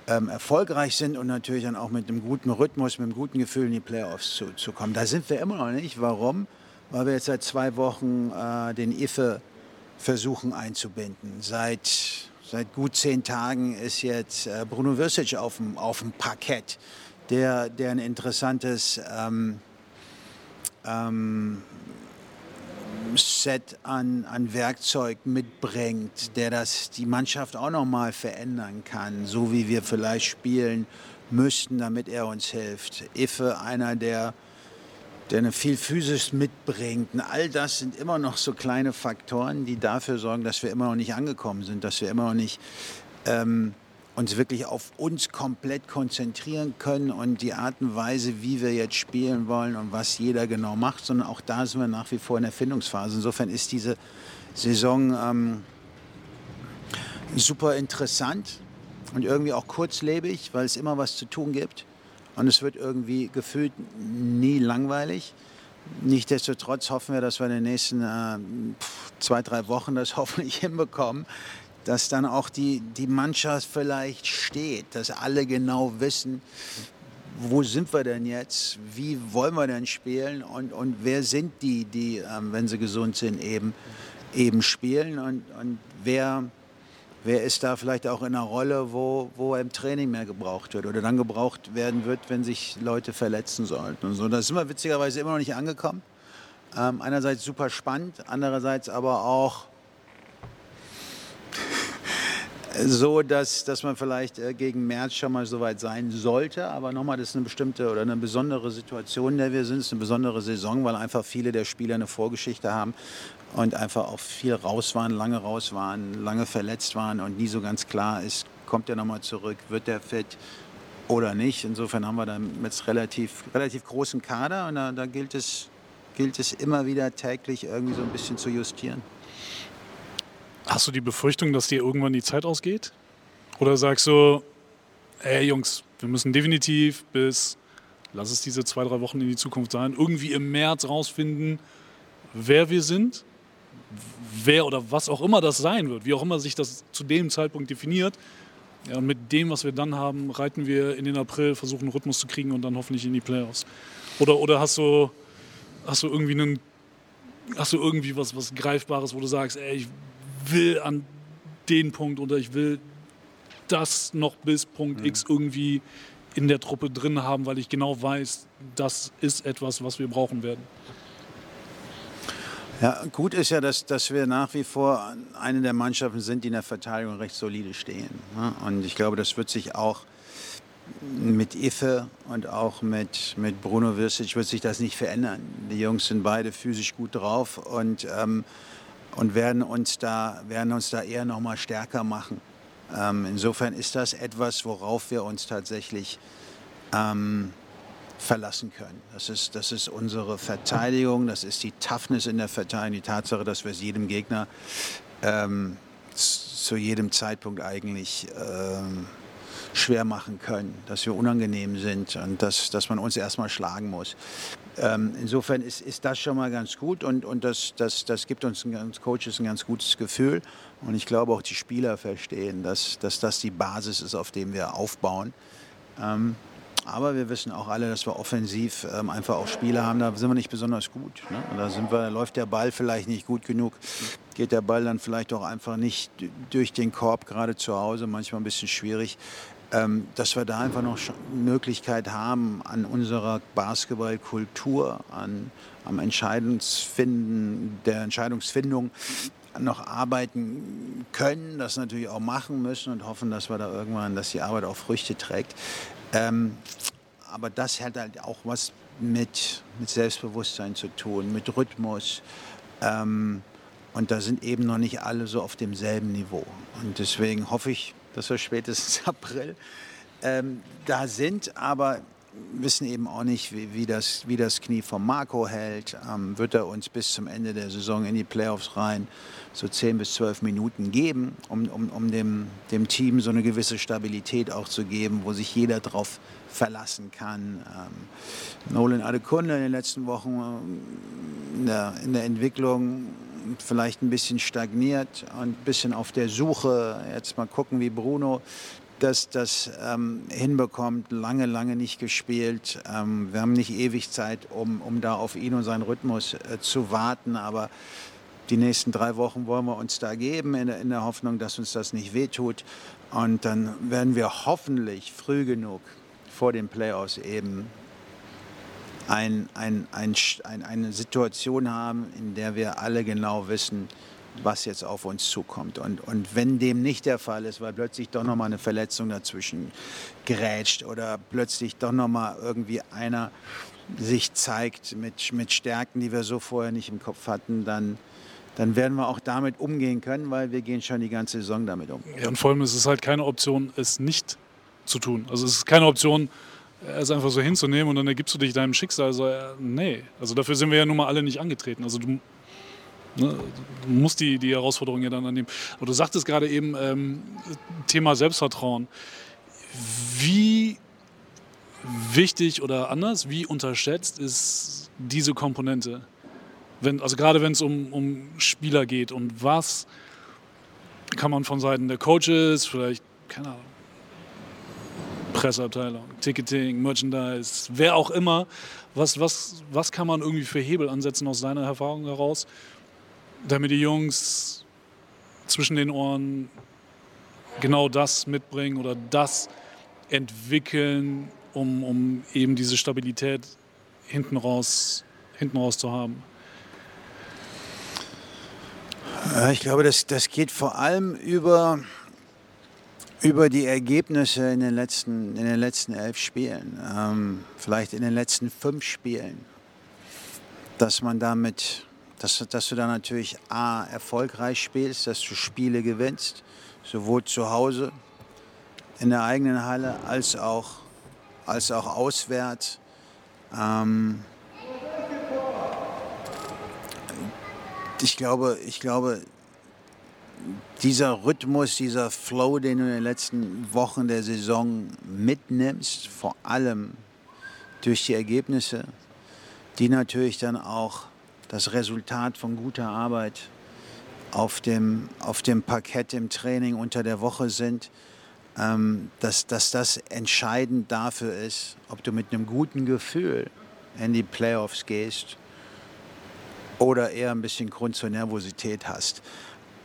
ähm, erfolgreich sind und natürlich dann auch mit einem guten Rhythmus, mit einem guten Gefühl in die Playoffs zu, zu kommen. Da sind wir immer noch nicht. Warum? Weil wir jetzt seit zwei Wochen äh, den IFE versuchen einzubinden. Seit, seit gut zehn Tagen ist jetzt äh, Bruno Virsic auf dem, auf dem Parkett, der, der ein interessantes ähm, ähm, Set an, an Werkzeug mitbringt, der das die Mannschaft auch noch mal verändern kann, so wie wir vielleicht spielen müssten, damit er uns hilft. Iffe, einer, der, der viel Physis mitbringt. Und all das sind immer noch so kleine Faktoren, die dafür sorgen, dass wir immer noch nicht angekommen sind, dass wir immer noch nicht ähm, uns wirklich auf uns komplett konzentrieren können und die Art und Weise, wie wir jetzt spielen wollen und was jeder genau macht, sondern auch da sind wir nach wie vor in der Findungsphase. Insofern ist diese Saison ähm, super interessant und irgendwie auch kurzlebig, weil es immer was zu tun gibt und es wird irgendwie gefühlt nie langweilig. Nichtsdestotrotz hoffen wir, dass wir in den nächsten äh, zwei, drei Wochen das hoffentlich hinbekommen, dass dann auch die, die Mannschaft vielleicht steht, dass alle genau wissen, wo sind wir denn jetzt, wie wollen wir denn spielen? Und, und wer sind die, die, ähm, wenn sie gesund sind, eben, eben spielen? Und, und wer, wer ist da vielleicht auch in einer Rolle, wo, wo im Training mehr gebraucht wird oder dann gebraucht werden wird, wenn sich Leute verletzen sollten. Und so. Da sind wir witzigerweise immer noch nicht angekommen. Ähm, einerseits super spannend, andererseits aber auch so, dass, dass man vielleicht äh, gegen März schon mal so weit sein sollte. Aber nochmal, das ist eine bestimmte oder eine besondere Situation, in der wir sind. Es ist eine besondere Saison, weil einfach viele der Spieler eine Vorgeschichte haben und einfach auch viel raus waren, lange raus waren, lange verletzt waren und nie so ganz klar ist, kommt er nochmal zurück, wird er fit oder nicht. Insofern haben wir da jetzt relativ, relativ großen Kader und da, da gilt, es, gilt es immer wieder täglich irgendwie so ein bisschen zu justieren. Hast du die Befürchtung, dass dir irgendwann die Zeit ausgeht? Oder sagst du, ey Jungs, wir müssen definitiv bis, lass es diese zwei, drei Wochen in die Zukunft sein, irgendwie im März rausfinden, wer wir sind, wer oder was auch immer das sein wird, wie auch immer sich das zu dem Zeitpunkt definiert. Ja, und mit dem, was wir dann haben, reiten wir in den April, versuchen einen Rhythmus zu kriegen und dann hoffentlich in die Playoffs. Oder, oder hast, du, hast du irgendwie einen hast du irgendwie was, was Greifbares, wo du sagst, ey, ich will an den Punkt oder ich will das noch bis Punkt mhm. X irgendwie in der Truppe drin haben, weil ich genau weiß, das ist etwas, was wir brauchen werden. Ja, gut ist ja, dass, dass wir nach wie vor eine der Mannschaften sind, die in der Verteidigung recht solide stehen. Ne? Und ich glaube, das wird sich auch mit Ife und auch mit, mit Bruno Virsic wird sich das nicht verändern. Die Jungs sind beide physisch gut drauf und ähm, und werden uns da, werden uns da eher noch mal stärker machen. Ähm, insofern ist das etwas, worauf wir uns tatsächlich ähm, verlassen können. Das ist, das ist unsere Verteidigung, das ist die Toughness in der Verteidigung, die Tatsache, dass wir es jedem Gegner ähm, zu jedem Zeitpunkt eigentlich ähm, schwer machen können, dass wir unangenehm sind und dass, dass man uns erstmal schlagen muss. Ähm, insofern ist, ist das schon mal ganz gut und, und das, das, das gibt uns als Coaches ein ganz gutes Gefühl. Und ich glaube auch die Spieler verstehen, dass, dass das die Basis ist, auf dem wir aufbauen. Ähm, aber wir wissen auch alle, dass wir offensiv ähm, einfach auch Spieler haben, da sind wir nicht besonders gut. Ne? Da sind wir, läuft der Ball vielleicht nicht gut genug, geht der Ball dann vielleicht auch einfach nicht durch den Korb, gerade zu Hause, manchmal ein bisschen schwierig. Ähm, dass wir da einfach noch Möglichkeit haben, an unserer Basketballkultur, an, am Entscheidungsfinden, der Entscheidungsfindung noch arbeiten können, das natürlich auch machen müssen und hoffen, dass wir da irgendwann, dass die Arbeit auch Früchte trägt. Ähm, aber das hat halt auch was mit, mit Selbstbewusstsein zu tun, mit Rhythmus. Ähm, und da sind eben noch nicht alle so auf demselben Niveau. Und deswegen hoffe ich, dass wir spätestens April ähm, da sind, aber wissen eben auch nicht, wie, wie, das, wie das Knie von Marco hält. Ähm, wird er uns bis zum Ende der Saison in die Playoffs rein so 10 bis 12 Minuten geben, um, um, um dem, dem Team so eine gewisse Stabilität auch zu geben, wo sich jeder drauf verlassen kann. Ähm, Nolan Adekunde in den letzten Wochen ähm, in der, in der Entwicklung vielleicht ein bisschen stagniert und ein bisschen auf der Suche. Jetzt mal gucken, wie Bruno das, das ähm, hinbekommt. Lange, lange nicht gespielt. Ähm, wir haben nicht ewig Zeit, um, um da auf ihn und seinen Rhythmus äh, zu warten. Aber die nächsten drei Wochen wollen wir uns da geben, in in der Hoffnung, dass uns das nicht wehtut. Und dann werden wir hoffentlich früh genug vor den Playoffs eben ein, ein, ein, eine Situation haben, in der wir alle genau wissen, was jetzt auf uns zukommt. Und, und wenn dem nicht der Fall ist, weil plötzlich doch nochmal eine Verletzung dazwischen gerätscht oder plötzlich doch nochmal irgendwie einer sich zeigt mit, mit Stärken, die wir so vorher nicht im Kopf hatten, dann, dann werden wir auch damit umgehen können, weil wir gehen schon die ganze Saison damit um. Ja, und vor allem ist es halt keine Option, es nicht zu tun. Also es ist keine Option, es einfach so hinzunehmen und dann ergibst du dich deinem Schicksal. Also, nee, also dafür sind wir ja nun mal alle nicht angetreten. Also du, ne, du musst die, die Herausforderung ja dann annehmen. Aber du sagtest gerade eben, ähm, Thema Selbstvertrauen. Wie wichtig oder anders, wie unterschätzt ist diese Komponente? Wenn, also gerade wenn es um, um Spieler geht und was kann man von Seiten der Coaches, vielleicht, keine Ahnung, Presseabteilung, Ticketing, Merchandise, wer auch immer. Was, was, was kann man irgendwie für Hebel ansetzen aus seiner Erfahrung heraus, damit die Jungs zwischen den Ohren genau das mitbringen oder das entwickeln, um, um eben diese Stabilität hinten raus, hinten raus zu haben? Ich glaube, das, das geht vor allem über über die Ergebnisse in den letzten, in den letzten elf Spielen, ähm, vielleicht in den letzten fünf Spielen, dass man damit, dass, dass du da natürlich A, erfolgreich spielst, dass du Spiele gewinnst, sowohl zu Hause in der eigenen Halle als auch, als auch auswärts. Ähm, ich glaube, ich glaube, dieser Rhythmus, dieser Flow, den du in den letzten Wochen der Saison mitnimmst, vor allem durch die Ergebnisse, die natürlich dann auch das Resultat von guter Arbeit auf dem, auf dem Parkett im Training unter der Woche sind, ähm, dass, dass das entscheidend dafür ist, ob du mit einem guten Gefühl in die Playoffs gehst oder eher ein bisschen Grund zur Nervosität hast.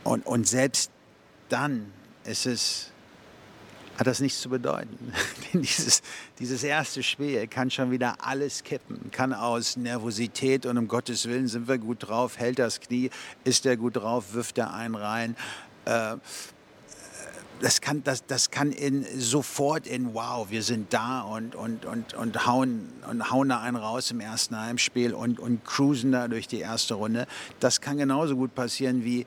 Und, und selbst dann ist es, hat das nichts zu bedeuten. dieses, dieses erste Spiel kann schon wieder alles kippen. Kann aus Nervosität und um Gottes Willen sind wir gut drauf, hält das Knie, ist er gut drauf, wirft er einen rein. Äh, das kann, das, das kann in, sofort in wow, wir sind da und, und, und, und, hauen, und hauen da einen raus im ersten Heimspiel und, und cruisen da durch die erste Runde. Das kann genauso gut passieren wie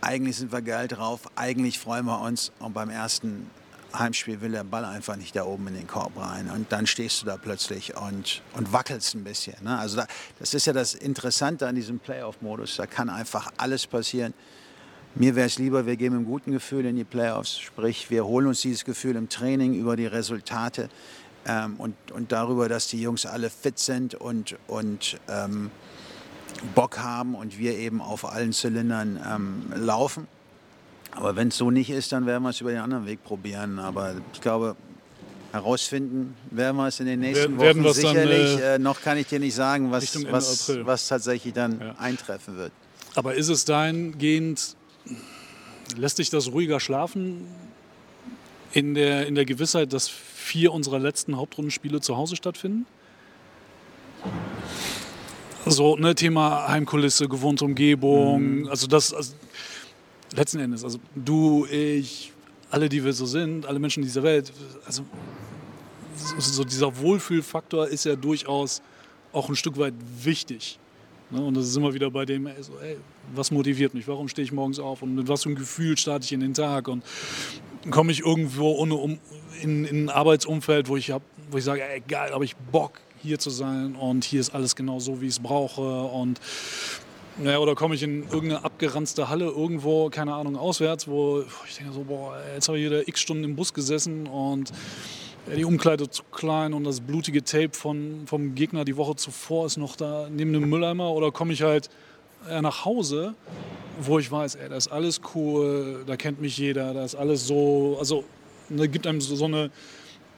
eigentlich sind wir geil drauf, eigentlich freuen wir uns und beim ersten Heimspiel will der Ball einfach nicht da oben in den Korb rein. Und dann stehst du da plötzlich und, und wackelst ein bisschen. Ne? Also da, das ist ja das Interessante an diesem Playoff-Modus. Da kann einfach alles passieren. Mir wäre es lieber, wir gehen mit einem guten Gefühl in die Playoffs. Sprich, wir holen uns dieses Gefühl im Training über die Resultate ähm, und, und darüber, dass die Jungs alle fit sind und, und ähm, Bock haben und wir eben auf allen Zylindern ähm, laufen. Aber wenn es so nicht ist, dann werden wir es über den anderen Weg probieren. Aber ich glaube, herausfinden werden wir es in den nächsten werden Wochen sicherlich. Dann, äh, äh, noch kann ich dir nicht sagen, was, was, was tatsächlich dann ja. eintreffen wird. Aber ist es dahingehend, lässt dich das ruhiger schlafen in der, in der Gewissheit, dass vier unserer letzten Hauptrundenspiele zu Hause stattfinden? So, ne, Thema Heimkulisse, gewohnte Umgebung, mhm. also das, also, letzten Endes, also du, ich, alle, die wir so sind, alle Menschen dieser Welt, also so dieser Wohlfühlfaktor ist ja durchaus auch ein Stück weit wichtig. Ne? Und das ist immer wieder bei dem, ey, so, ey, was motiviert mich, warum stehe ich morgens auf und mit was für einem Gefühl starte ich in den Tag und komme ich irgendwo ohne um, in, in ein Arbeitsumfeld, wo ich, hab, wo ich sage, ey, geil, habe ich Bock, hier zu sein und hier ist alles genau so, wie ich es brauche und ja, oder komme ich in irgendeine abgeranzte Halle irgendwo, keine Ahnung, auswärts, wo ich denke so, boah, jetzt habe ich wieder x Stunden im Bus gesessen und die Umkleide zu klein und das blutige Tape von, vom Gegner die Woche zuvor ist noch da neben dem Mülleimer oder komme ich halt nach Hause, wo ich weiß, ey, da ist alles cool, da kennt mich jeder, da ist alles so, also da gibt einem so, so eine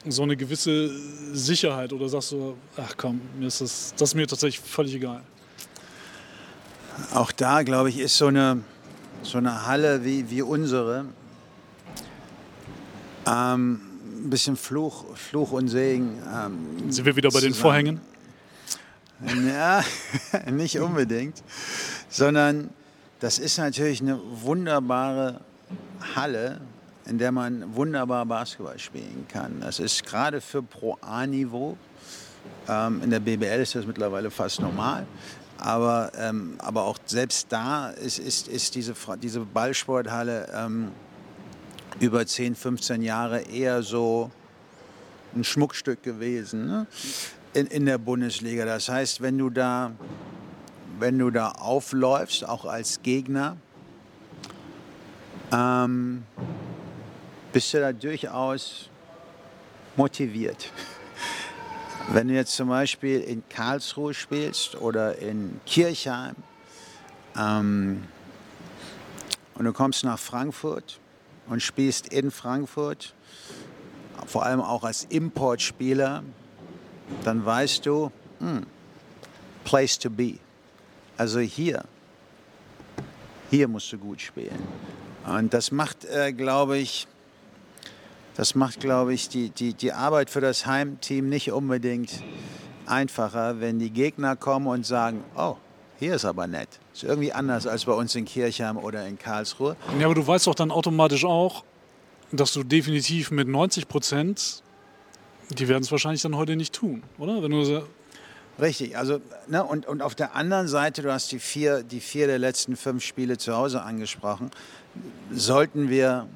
so eine gewisse Sicherheit oder sagst du, ach komm, mir ist das, das ist mir tatsächlich völlig egal? Auch da, glaube ich, ist so eine, so eine Halle wie, wie unsere ähm, ein bisschen Fluch, Fluch und Segen. Ähm, Sind wir wieder bei zusammen. den Vorhängen? Ja, nicht unbedingt, sondern das ist natürlich eine wunderbare Halle, in der man wunderbar Basketball spielen kann. Das ist gerade für Pro A-Niveau. Ähm, in der BBL ist das mittlerweile fast normal. Aber, ähm, aber auch selbst da ist, ist, ist diese, diese Ballsporthalle ähm, über 10, 15 Jahre eher so ein Schmuckstück gewesen ne? in, in der Bundesliga. Das heißt, wenn du da, wenn du da aufläufst, auch als Gegner, ähm, bist du da durchaus motiviert. Wenn du jetzt zum Beispiel in Karlsruhe spielst oder in Kirchheim ähm, und du kommst nach Frankfurt und spielst in Frankfurt, vor allem auch als Importspieler, dann weißt du, hm, place to be. Also hier, hier musst du gut spielen. Und das macht, äh, glaube ich, das macht, glaube ich, die, die, die Arbeit für das Heimteam nicht unbedingt einfacher, wenn die Gegner kommen und sagen, oh, hier ist aber nett. Ist irgendwie anders als bei uns in Kirchheim oder in Karlsruhe. Ja, aber du weißt doch dann automatisch auch, dass du definitiv mit 90 Prozent, die werden es wahrscheinlich dann heute nicht tun, oder? Wenn du Richtig, also ne, und, und auf der anderen Seite, du hast die vier, die vier der letzten fünf Spiele zu Hause angesprochen, sollten wir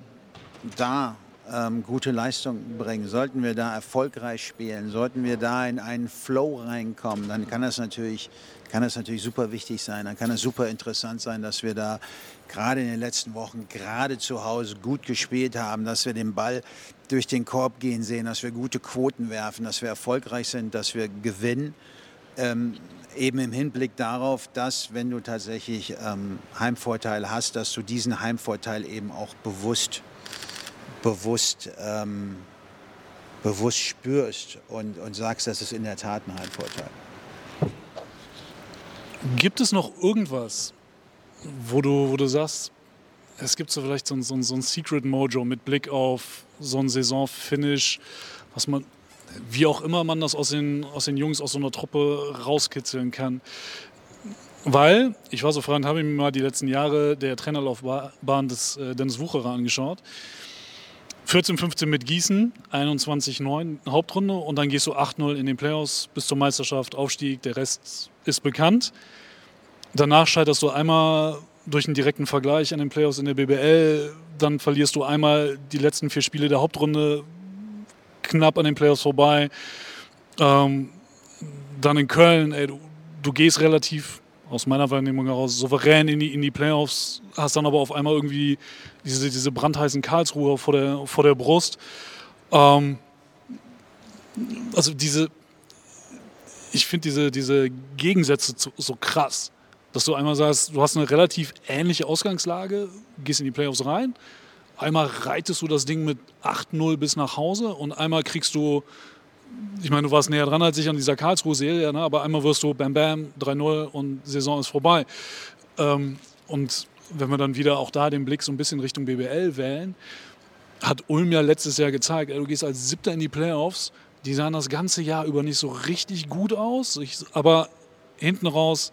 da ähm, gute Leistung bringen, sollten wir da erfolgreich spielen, sollten wir da in einen Flow reinkommen, dann kann das natürlich, kann das natürlich super wichtig sein, dann kann es super interessant sein, dass wir da gerade in den letzten Wochen, gerade zu Hause gut gespielt haben, dass wir den Ball durch den Korb gehen sehen, dass wir gute Quoten werfen, dass wir erfolgreich sind, dass wir gewinnen. Ähm, eben im Hinblick darauf, dass wenn du tatsächlich ähm, Heimvorteil hast, dass du diesen Heimvorteil eben auch bewusst, bewusst, ähm, bewusst spürst und, und sagst, das ist in der Tat ein Heimvorteil. Gibt es noch irgendwas, wo du, wo du sagst, es gibt so vielleicht so ein, so so ein Secret Mojo mit Blick auf so ein Saisonfinish, was man wie auch immer man das aus den, aus den Jungs aus so einer Truppe rauskitzeln kann. Weil, ich war so frei und habe mir mal die letzten Jahre der Trainerlaufbahn des äh, Dennis Wucherer angeschaut. 14, 15 mit Gießen, 21, 9 Hauptrunde und dann gehst du 8-0 in den Playoffs bis zur Meisterschaft, Aufstieg, der Rest ist bekannt. Danach scheiterst du einmal durch einen direkten Vergleich an den Playoffs in der BBL, dann verlierst du einmal die letzten vier Spiele der Hauptrunde knapp an den Playoffs vorbei. Ähm, dann in Köln, ey, du, du, gehst relativ aus meiner Wahrnehmung heraus souverän in die, in die Playoffs, hast dann aber auf einmal irgendwie diese, diese brandheißen Karlsruhe vor der, vor der Brust. Ähm, also diese, ich finde diese, diese Gegensätze so, so krass, dass du einmal sagst, du hast eine relativ ähnliche Ausgangslage, gehst in die Playoffs rein, Einmal reitest du das Ding mit 8-0 bis nach Hause und einmal kriegst du, ich meine, du warst näher dran als ich an dieser Karlsruhe-Serie, ne? aber einmal wirst du Bam Bam 3-0 und Saison ist vorbei. Ähm, und wenn wir dann wieder auch da den Blick so ein bisschen Richtung BBL wählen, hat Ulm ja letztes Jahr gezeigt, ey, du gehst als Siebter in die Playoffs, die sahen das ganze Jahr über nicht so richtig gut aus, ich, aber hinten raus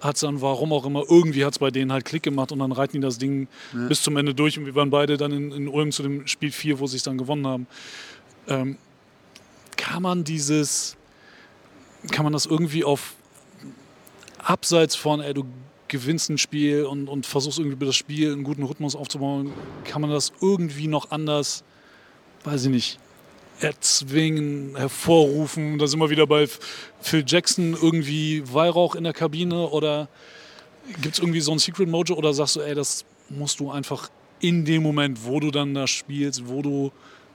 hat es dann, warum auch immer, irgendwie hat es bei denen halt Klick gemacht und dann reiten die das Ding ja. bis zum Ende durch und wir waren beide dann in, in Ulm zu dem Spiel 4, wo sie es dann gewonnen haben. Ähm, kann man dieses, kann man das irgendwie auf abseits von, ey, du gewinnst ein Spiel und, und versuchst irgendwie über das Spiel einen guten Rhythmus aufzubauen, kann man das irgendwie noch anders, weiß ich nicht, erzwingen, hervorrufen. Da sind wir wieder bei Phil Jackson, irgendwie Weihrauch in der Kabine oder gibt es irgendwie so ein Secret Mojo oder sagst du, ey, das musst du einfach in dem Moment, wo du dann da spielst, wo du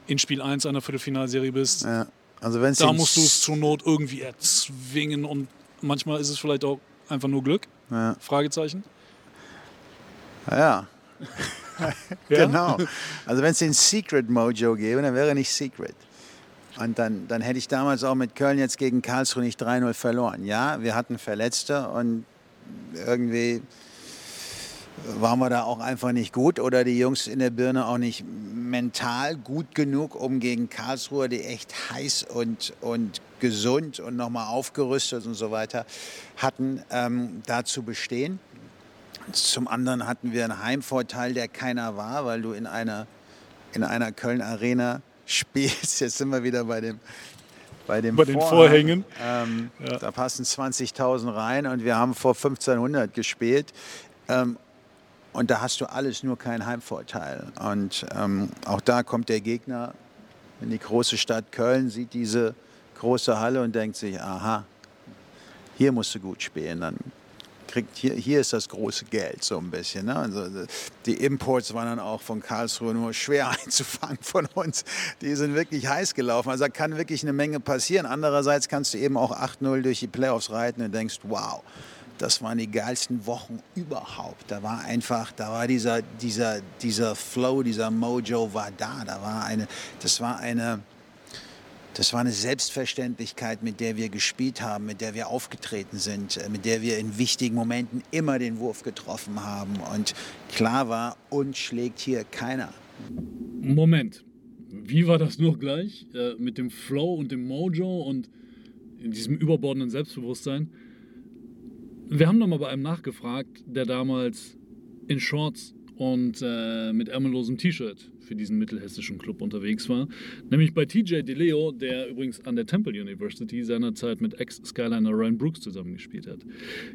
in Spiel 1 einer Viertelfinalserie bist, ja. Also da musst du es zur Not irgendwie erzwingen und manchmal ist es vielleicht auch einfach nur Glück? Ja. Fragezeichen? Ja. genau. Also wenn es den Secret Mojo gäbe, dann wäre nicht Secret. Und dann, dann hätte ich damals auch mit Köln jetzt gegen Karlsruhe nicht 3-0 verloren. Ja, wir hatten Verletzte und irgendwie waren wir da auch einfach nicht gut oder die Jungs in der Birne auch nicht mental gut genug, um gegen Karlsruhe, die echt heiß und, und gesund und nochmal aufgerüstet und so weiter hatten, ähm, da zu bestehen. Zum anderen hatten wir einen Heimvorteil, der keiner war, weil du in einer, in einer Köln-Arena spielst. Jetzt sind wir wieder bei dem bei, dem bei den Vorhängen. Ähm, ja. Da passen 20.000 rein und wir haben vor 1500 gespielt. Ähm, und da hast du alles nur keinen Heimvorteil. Und ähm, auch da kommt der Gegner in die große Stadt Köln, sieht diese große Halle und denkt sich, aha, hier musst du gut spielen. Dann kriegt, hier, hier ist das große Geld so ein bisschen. Ne? Also die Imports waren dann auch von Karlsruhe nur schwer einzufangen von uns. Die sind wirklich heiß gelaufen. Also da kann wirklich eine Menge passieren. Andererseits kannst du eben auch 8-0 durch die Playoffs reiten und denkst, wow, das waren die geilsten Wochen überhaupt. Da war einfach, da war dieser, dieser, dieser Flow, dieser Mojo war da. Da war eine, das war eine, das war eine Selbstverständlichkeit, mit der wir gespielt haben, mit der wir aufgetreten sind, äh, mit der wir in wichtigen Momenten immer den Wurf getroffen haben. Und klar war, uns schlägt hier keiner. Moment, wie war das noch gleich äh, mit dem Flow und dem Mojo und in diesem überbordenden Selbstbewusstsein? Wir haben noch mal bei einem nachgefragt, der damals in Shorts und äh, mit ärmellosem T-Shirt für diesen mittelhessischen Club unterwegs war. Nämlich bei TJ DeLeo, der übrigens an der Temple University seinerzeit mit Ex-Skyliner Ryan Brooks zusammengespielt hat.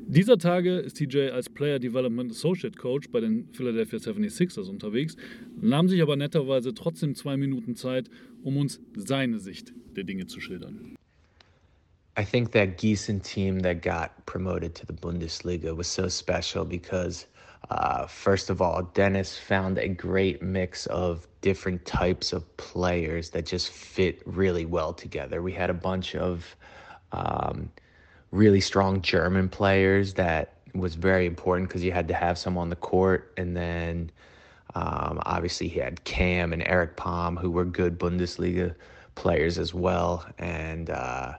Dieser Tage ist TJ als Player Development Associate Coach bei den Philadelphia 76ers unterwegs, nahm sich aber netterweise trotzdem zwei Minuten Zeit, um uns seine Sicht der Dinge zu schildern. I think that Gießen team that got promoted to the Bundesliga was so special because Uh, first of all, Dennis found a great mix of different types of players that just fit really well together. We had a bunch of um, really strong German players that was very important because you had to have some on the court. And then um, obviously he had Cam and Eric Palm, who were good Bundesliga players as well. And uh,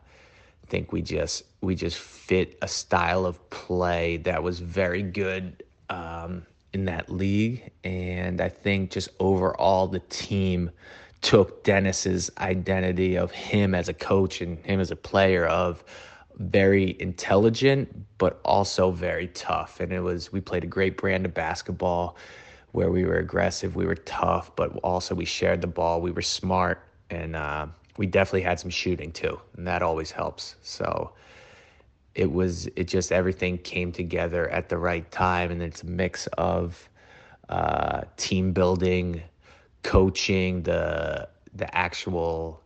think we just we just fit a style of play that was very good um, in that league. And I think just overall, the team took Dennis's identity of him as a coach and him as a player of very intelligent, but also very tough. And it was, we played a great brand of basketball where we were aggressive, we were tough, but also we shared the ball, we were smart, and uh, we definitely had some shooting too. And that always helps. So, it was it just everything came together at the right time and it's a mix of uh, team building coaching the the actual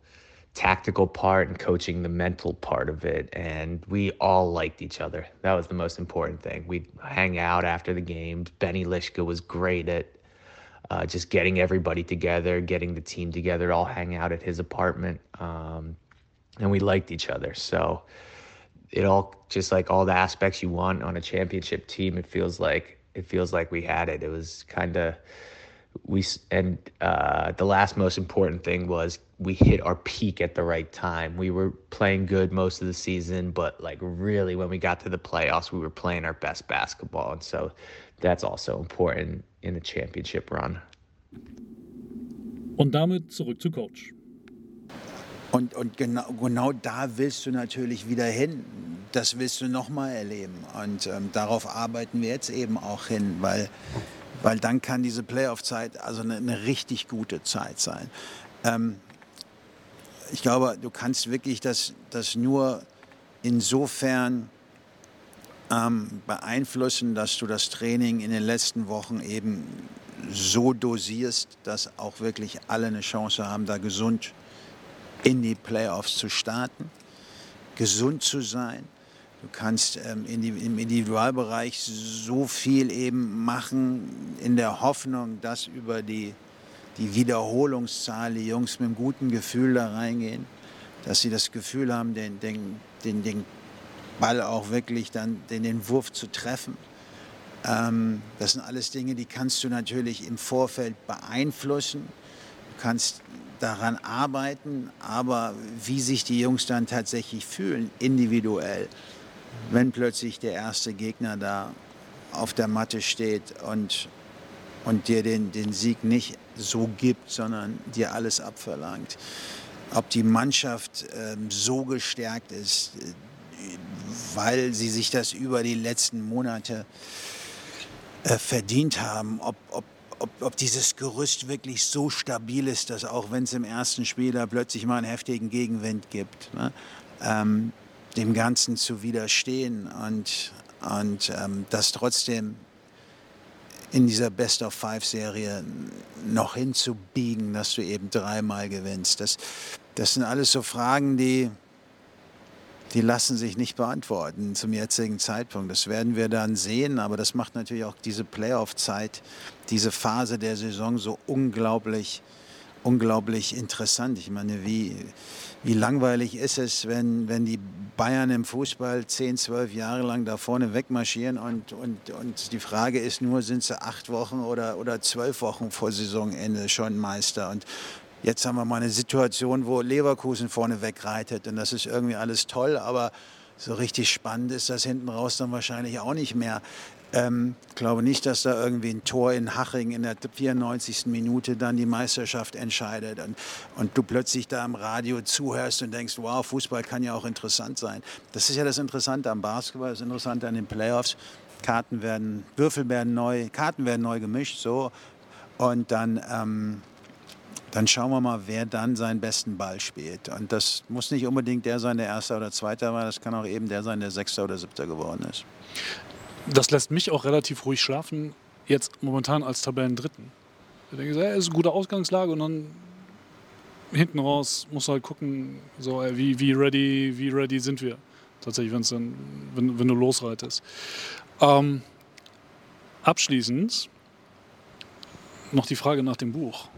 tactical part and coaching the mental part of it and we all liked each other that was the most important thing we'd hang out after the games benny lishka was great at uh, just getting everybody together getting the team together all hang out at his apartment um, and we liked each other so it all just like all the aspects you want on a championship team. It feels like it feels like we had it. It was kind of we and uh, the last most important thing was we hit our peak at the right time. We were playing good most of the season, but like really when we got to the playoffs, we were playing our best basketball, and so that's also important in a championship run. Und damit zurück zu Coach. Und, und genau, genau da willst du natürlich wieder hin. Das willst du nochmal erleben. Und ähm, darauf arbeiten wir jetzt eben auch hin, weil, weil dann kann diese Playoff-Zeit also eine, eine, richtig gute Zeit sein. Ähm, ich glaube, du kannst wirklich das, das nur insofern ähm, beeinflussen, dass du das Training in den letzten Wochen eben so dosierst, dass auch wirklich alle eine Chance haben, da gesund in die Playoffs zu starten, gesund zu sein. Du kannst ähm, in die, im Individualbereich so viel eben machen, in der Hoffnung, dass über die, die Wiederholungszahl die Jungs mit einem guten Gefühl da reingehen, dass sie das Gefühl haben, den, den, den, den Ball auch wirklich dann den, den Wurf zu treffen. Ähm, das sind alles Dinge, die kannst du natürlich im Vorfeld beeinflussen. Du kannst daran arbeiten, aber wie sich die Jungs dann tatsächlich fühlen, individuell, wenn plötzlich der erste Gegner da auf der Matte steht und, und dir den, den Sieg nicht so gibt, sondern dir alles abverlangt. Ob die Mannschaft äh, so gestärkt ist, weil sie sich das über die letzten Monate äh, verdient haben, ob, ob ob, ob dieses Gerüst wirklich so stabil ist, dass auch wenn es im ersten Spiel da plötzlich mal einen heftigen Gegenwind gibt, ne, ähm, dem Ganzen zu widerstehen und, und ähm, das trotzdem in dieser Best of Five Serie noch hinzubiegen, dass du eben dreimal gewinnst. Das, das sind alles so Fragen, die, die lassen sich nicht beantworten zum jetzigen Zeitpunkt. Das werden wir dann sehen, aber das macht natürlich auch diese Playoff-Zeit, diese Phase der Saison so unglaublich, unglaublich interessant. Ich meine, wie, wie langweilig ist es, wenn, wenn die Bayern im Fußball 10, 12 Jahre lang da vorne wegmarschieren und, und, und die Frage ist nur, sind sie acht Wochen oder, oder zwölf Wochen vor Saisonende schon Meister? Und Jetzt haben wir mal eine Situation, wo Leverkusen vorne wegreitet und das ist irgendwie alles toll, aber so richtig spannend ist das hinten raus dann wahrscheinlich auch nicht mehr. Ähm, glaube nicht, dass da irgendwie ein Tor in Haching in der 94. Minute dann die Meisterschaft entscheidet und, und du plötzlich da im Radio zuhörst und denkst, wow, Fußball kann ja auch interessant sein. Das ist ja das Interessante am Basketball, das Interessante an den Playoffs Karten werden, Würfel werden neu, Karten werden neu gemischt, so. Und dann, ähm, dann schauen wir mal, wer dann seinen besten Ball spielt. Und das muss nicht unbedingt der sein, der Erster oder Zweiter war. Das kann auch eben der sein, der Sechster oder Siebter geworden ist. Das lässt mich auch relativ ruhig schlafen, jetzt momentan als Tabellendritten. Ich denke, es ist eine gute Ausgangslage und dann hinten raus muss halt gucken, so, wie, wie, ready, wie ready sind wir tatsächlich, wenn's dann, wenn, wenn du losreitest. Ähm, abschließend noch die Frage nach dem Buch.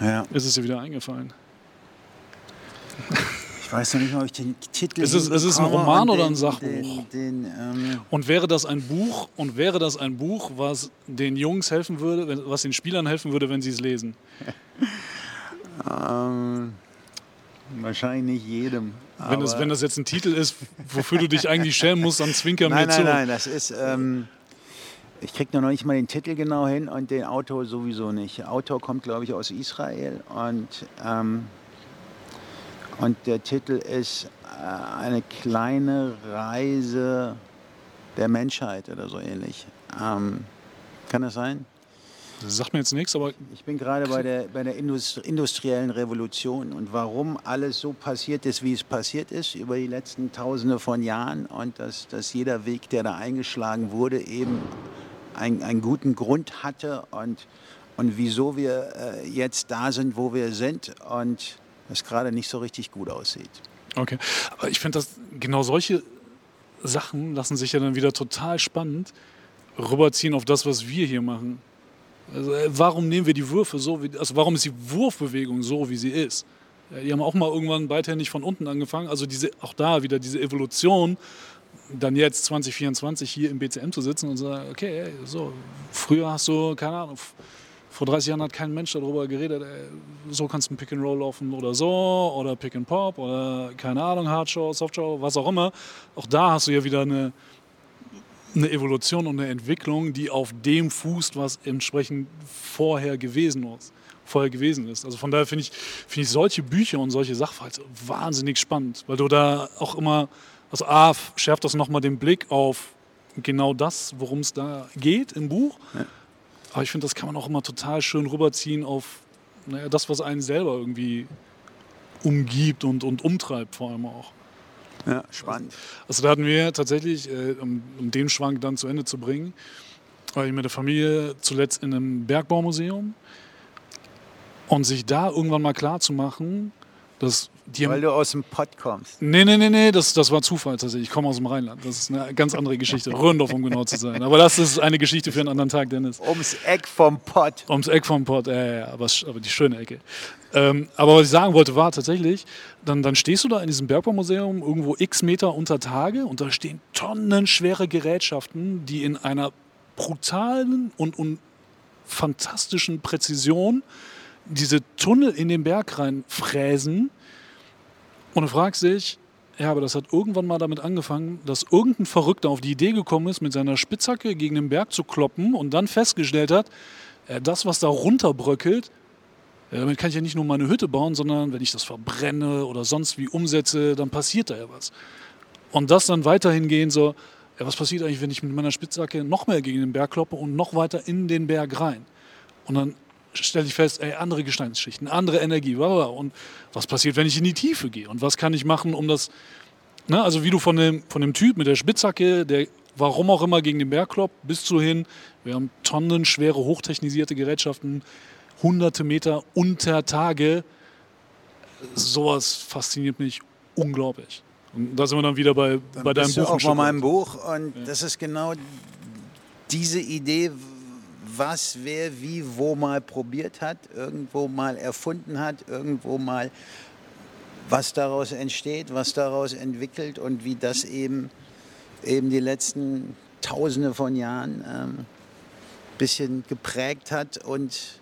Ja. Ist es dir wieder eingefallen? Ich weiß noch nicht mal, ob ich den Titel. Ist es, ist es ein hinbekomme Roman und oder den- ein Sachbuch? Den, den, ähm, Und wäre das ein Buch und wäre das ein Buch, was den Jungs helfen würde, was den Spielern helfen würde, wenn sie es lesen? ähm, wahrscheinlich nicht jedem. Wenn das, wenn das jetzt ein Titel ist, wofür du dich eigentlich schämen musst, dann zwinker Nein, mir zu. nein, nein, das ist. Ähm, ich krieg noch nicht mal den Titel genau hin und den Autor sowieso nicht. Der Autor kommt, glaube ich, aus Israel und, ähm, und der Titel ist äh, eine kleine Reise der Menschheit oder so ähnlich. Ähm, kann das sein? Das sagt mir jetzt nichts, aber Ich bin gerade bei der, bei der Indust industriellen Revolution und warum alles so passiert ist, wie es passiert ist über die letzten Tausende von Jahren und dass, dass jeder Weg, der da eingeschlagen wurde, eben ein, einen guten Grund hatte und, und wieso wir äh, jetzt da sind, wo wir sind und es gerade nicht so richtig gut aussieht. okay. Aber ich finde, dass genau solche Sachen lassen sich ja dann wieder total spannend rüberziehen auf das, was wir hier machen. Also, äh, warum nehmen wir die Würfe so, wie, also warum ist die Wurfbewegung so, wie sie ist? Ja, die haben auch mal irgendwann beidhändig von unten angefangen. Also diese, auch da wieder diese Evolution, dann jetzt 2024 hier im BCM zu sitzen und zu sagen, okay, ey, so, früher hast du, keine Ahnung, vor 30 Jahren hat kein Mensch darüber geredet, ey, so kannst du ein Pick and Roll laufen oder so, oder Pick and Pop oder keine Ahnung, Hardshow, Softshow, was auch immer. Auch da hast du ja wieder eine, eine Evolution und eine Entwicklung, die auf dem fußt, was entsprechend vorher gewesen ist. Vorher gewesen ist. Also von daher finde ich, finde ich solche Bücher und solche Sachverhalte wahnsinnig spannend, weil du da auch immer, also A, schärft das nochmal den Blick auf genau das, worum es da geht im Buch. Aber ich finde, das kann man auch immer total schön rüberziehen auf naja, das, was einen selber irgendwie umgibt und, und umtreibt vor allem auch. Ja, spannend. Also da hatten wir tatsächlich, äh, um, um den Schwank dann zu Ende zu bringen, war ich mit der Familie zuletzt in einem Bergbaumuseum und sich da irgendwann mal klar zu machen, die Weil du aus dem Pott kommst. Nee, nee, nee, nee, das, das war Zufall tatsächlich. Ich komme aus dem Rheinland. Das ist eine ganz andere Geschichte. Röhrendorf, um genau zu sein. Aber das ist eine Geschichte für einen anderen Tag, Dennis. Ums Eck vom Pott. Ums Eck vom Pott, ja, ja, ja, aber, aber die schöne Ecke. Ähm, aber was ich sagen wollte, war tatsächlich, dann, dann stehst du da in diesem Bergbaumuseum irgendwo x Meter unter Tage und da stehen tonnenschwere Gerätschaften, die in einer brutalen und, und fantastischen Präzision diese Tunnel in den Berg reinfräsen. Und du fragst dich, ja, aber das hat irgendwann mal damit angefangen, dass irgendein Verrückter auf die Idee gekommen ist, mit seiner Spitzhacke gegen den Berg zu kloppen und dann festgestellt hat, äh, das, was da runterbröckelt, ja, damit kann ich ja nicht nur meine Hütte bauen, sondern wenn ich das verbrenne oder sonst wie umsetze, dann passiert da ja was. Und das dann weiterhin gehen so, ja, was passiert eigentlich, wenn ich mit meiner Spitzhacke noch mehr gegen den Berg kloppe und noch weiter in den Berg rein? Und dann stelle ich fest, ey, andere Gesteinsschichten, andere Energie, und was passiert, wenn ich in die Tiefe gehe? Und was kann ich machen, um das, ne, also wie du von dem, von dem Typ mit der Spitzhacke, der warum auch immer gegen den Berg kloppt, bis zu hin, wir haben tonnenschwere, hochtechnisierte Gerätschaften, hunderte Meter unter Tage. Sowas fasziniert mich unglaublich. Und da sind wir dann wieder bei, Dann bei deinem bist du Buch. auch ein bei meinem. Buch und das ist genau diese Idee, was wer wie wo mal probiert hat, irgendwo mal erfunden hat, irgendwo mal was daraus entsteht, was daraus entwickelt und wie das eben eben die letzten Tausende von Jahren ähm, bisschen geprägt hat und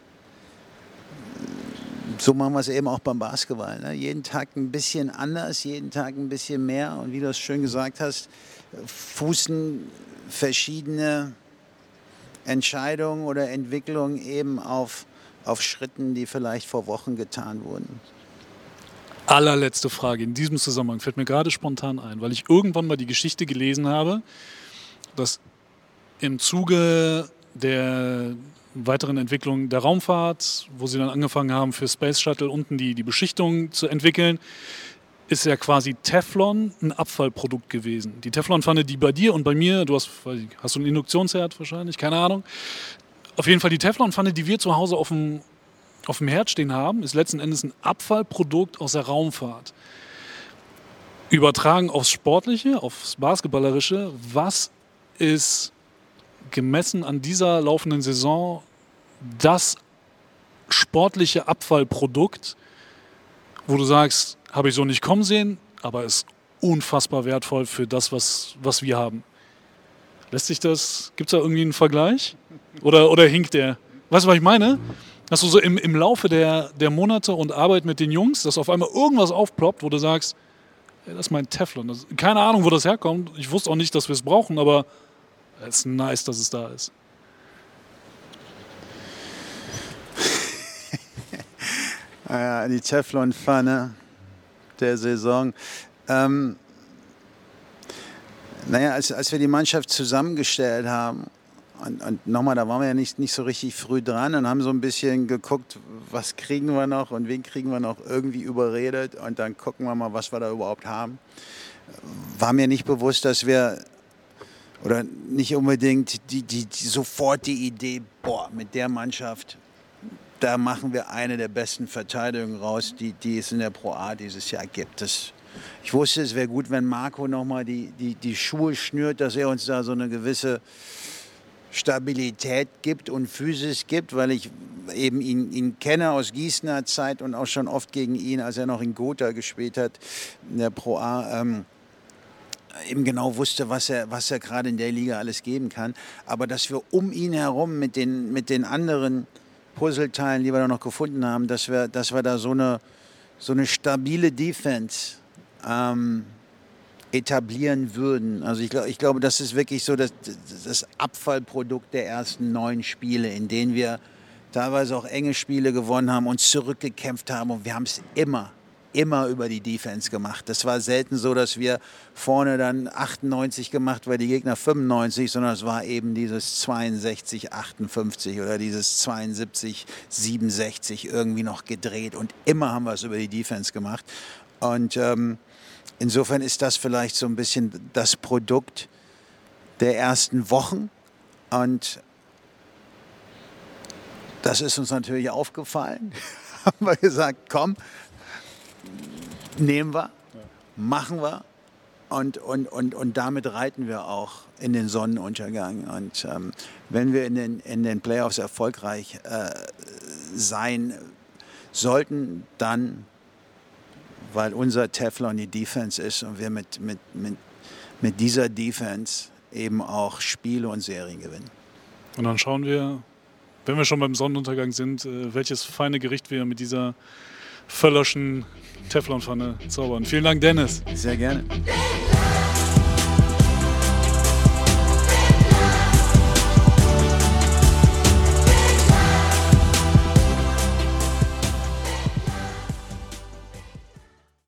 so machen wir es eben auch beim Basketball. Ne? Jeden Tag ein bisschen anders, jeden Tag ein bisschen mehr. Und wie du es schön gesagt hast, fußen verschiedene Entscheidungen oder Entwicklungen eben auf, auf Schritten, die vielleicht vor Wochen getan wurden. Allerletzte Frage in diesem Zusammenhang fällt mir gerade spontan ein, weil ich irgendwann mal die Geschichte gelesen habe, dass im Zuge der weiteren Entwicklung der Raumfahrt, wo sie dann angefangen haben, für Space Shuttle unten die, die Beschichtung zu entwickeln, ist ja quasi Teflon ein Abfallprodukt gewesen. Die Teflonpfanne, die bei dir und bei mir, du hast, hast du einen Induktionsherd wahrscheinlich, keine Ahnung. Auf jeden Fall die Teflonpfanne, die wir zu Hause auf dem, auf dem Herd stehen haben, ist letzten Endes ein Abfallprodukt aus der Raumfahrt. Übertragen aufs Sportliche, aufs Basketballerische, was ist gemessen an dieser laufenden Saison das sportliche Abfallprodukt, wo du sagst, habe ich so nicht kommen sehen, aber ist unfassbar wertvoll für das, was, was wir haben. Lässt sich das, gibt es da irgendwie einen Vergleich? Oder, oder hinkt der? Weißt du, was ich meine? Dass du so im, im Laufe der, der Monate und Arbeit mit den Jungs, dass auf einmal irgendwas aufploppt, wo du sagst, ey, das ist mein Teflon. Das, keine Ahnung, wo das herkommt. Ich wusste auch nicht, dass wir es brauchen, aber es ist nice, dass es da ist. ja, die Teflonpfanne der Saison. Ähm, naja, als, als wir die Mannschaft zusammengestellt haben, und, und nochmal, da waren wir ja nicht, nicht so richtig früh dran und haben so ein bisschen geguckt, was kriegen wir noch und wen kriegen wir noch irgendwie überredet und dann gucken wir mal, was wir da überhaupt haben. War mir nicht bewusst, dass wir oder nicht unbedingt die, die, die, sofort die Idee, boah, mit der Mannschaft, da machen wir eine der besten Verteidigungen raus, die, die es in der Pro A dieses Jahr gibt. Das, ich wusste, es wäre gut, wenn Marco nochmal die, die, die Schuhe schnürt, dass er uns da so eine gewisse Stabilität gibt und Physis gibt, weil ich eben ihn, ihn kenne aus Gießener Zeit und auch schon oft gegen ihn, als er noch in Gotha gespielt hat, in der Pro A. Ähm, eben genau wusste, was er, was er gerade in der Liga alles geben kann. Aber dass wir um ihn herum mit den, mit den anderen Puzzleteilen, die wir da noch gefunden haben, dass wir, dass wir da so eine, so eine stabile Defense ähm, etablieren würden. Also ich, ich glaube, das ist wirklich so das, das Abfallprodukt der ersten neun Spiele, in denen wir teilweise auch enge Spiele gewonnen haben, uns zurückgekämpft haben und wir haben es immer immer über die Defense gemacht. Das war selten so, dass wir vorne dann 98 gemacht, weil die Gegner 95, sondern es war eben dieses 62, 58 oder dieses 72, 67 irgendwie noch gedreht und immer haben wir es über die Defense gemacht. Und ähm, insofern ist das vielleicht so ein bisschen das Produkt der ersten Wochen und das ist uns natürlich aufgefallen. haben wir gesagt, komm, nehmen wir, machen wir und, und, und, und damit reiten wir auch in den Sonnenuntergang. Und ähm, wenn wir in den, in den Playoffs erfolgreich äh, sein sollten, dann, weil unser Teflon die Defense ist und wir mit, mit, mit, mit dieser Defense eben auch Spiele und Serien gewinnen. Und dann schauen wir, wenn wir schon beim Sonnenuntergang sind, äh, welches feine Gericht wir mit dieser verlöschen Teflonpfanne zaubern. Vielen Dank, Dennis. Sehr gerne.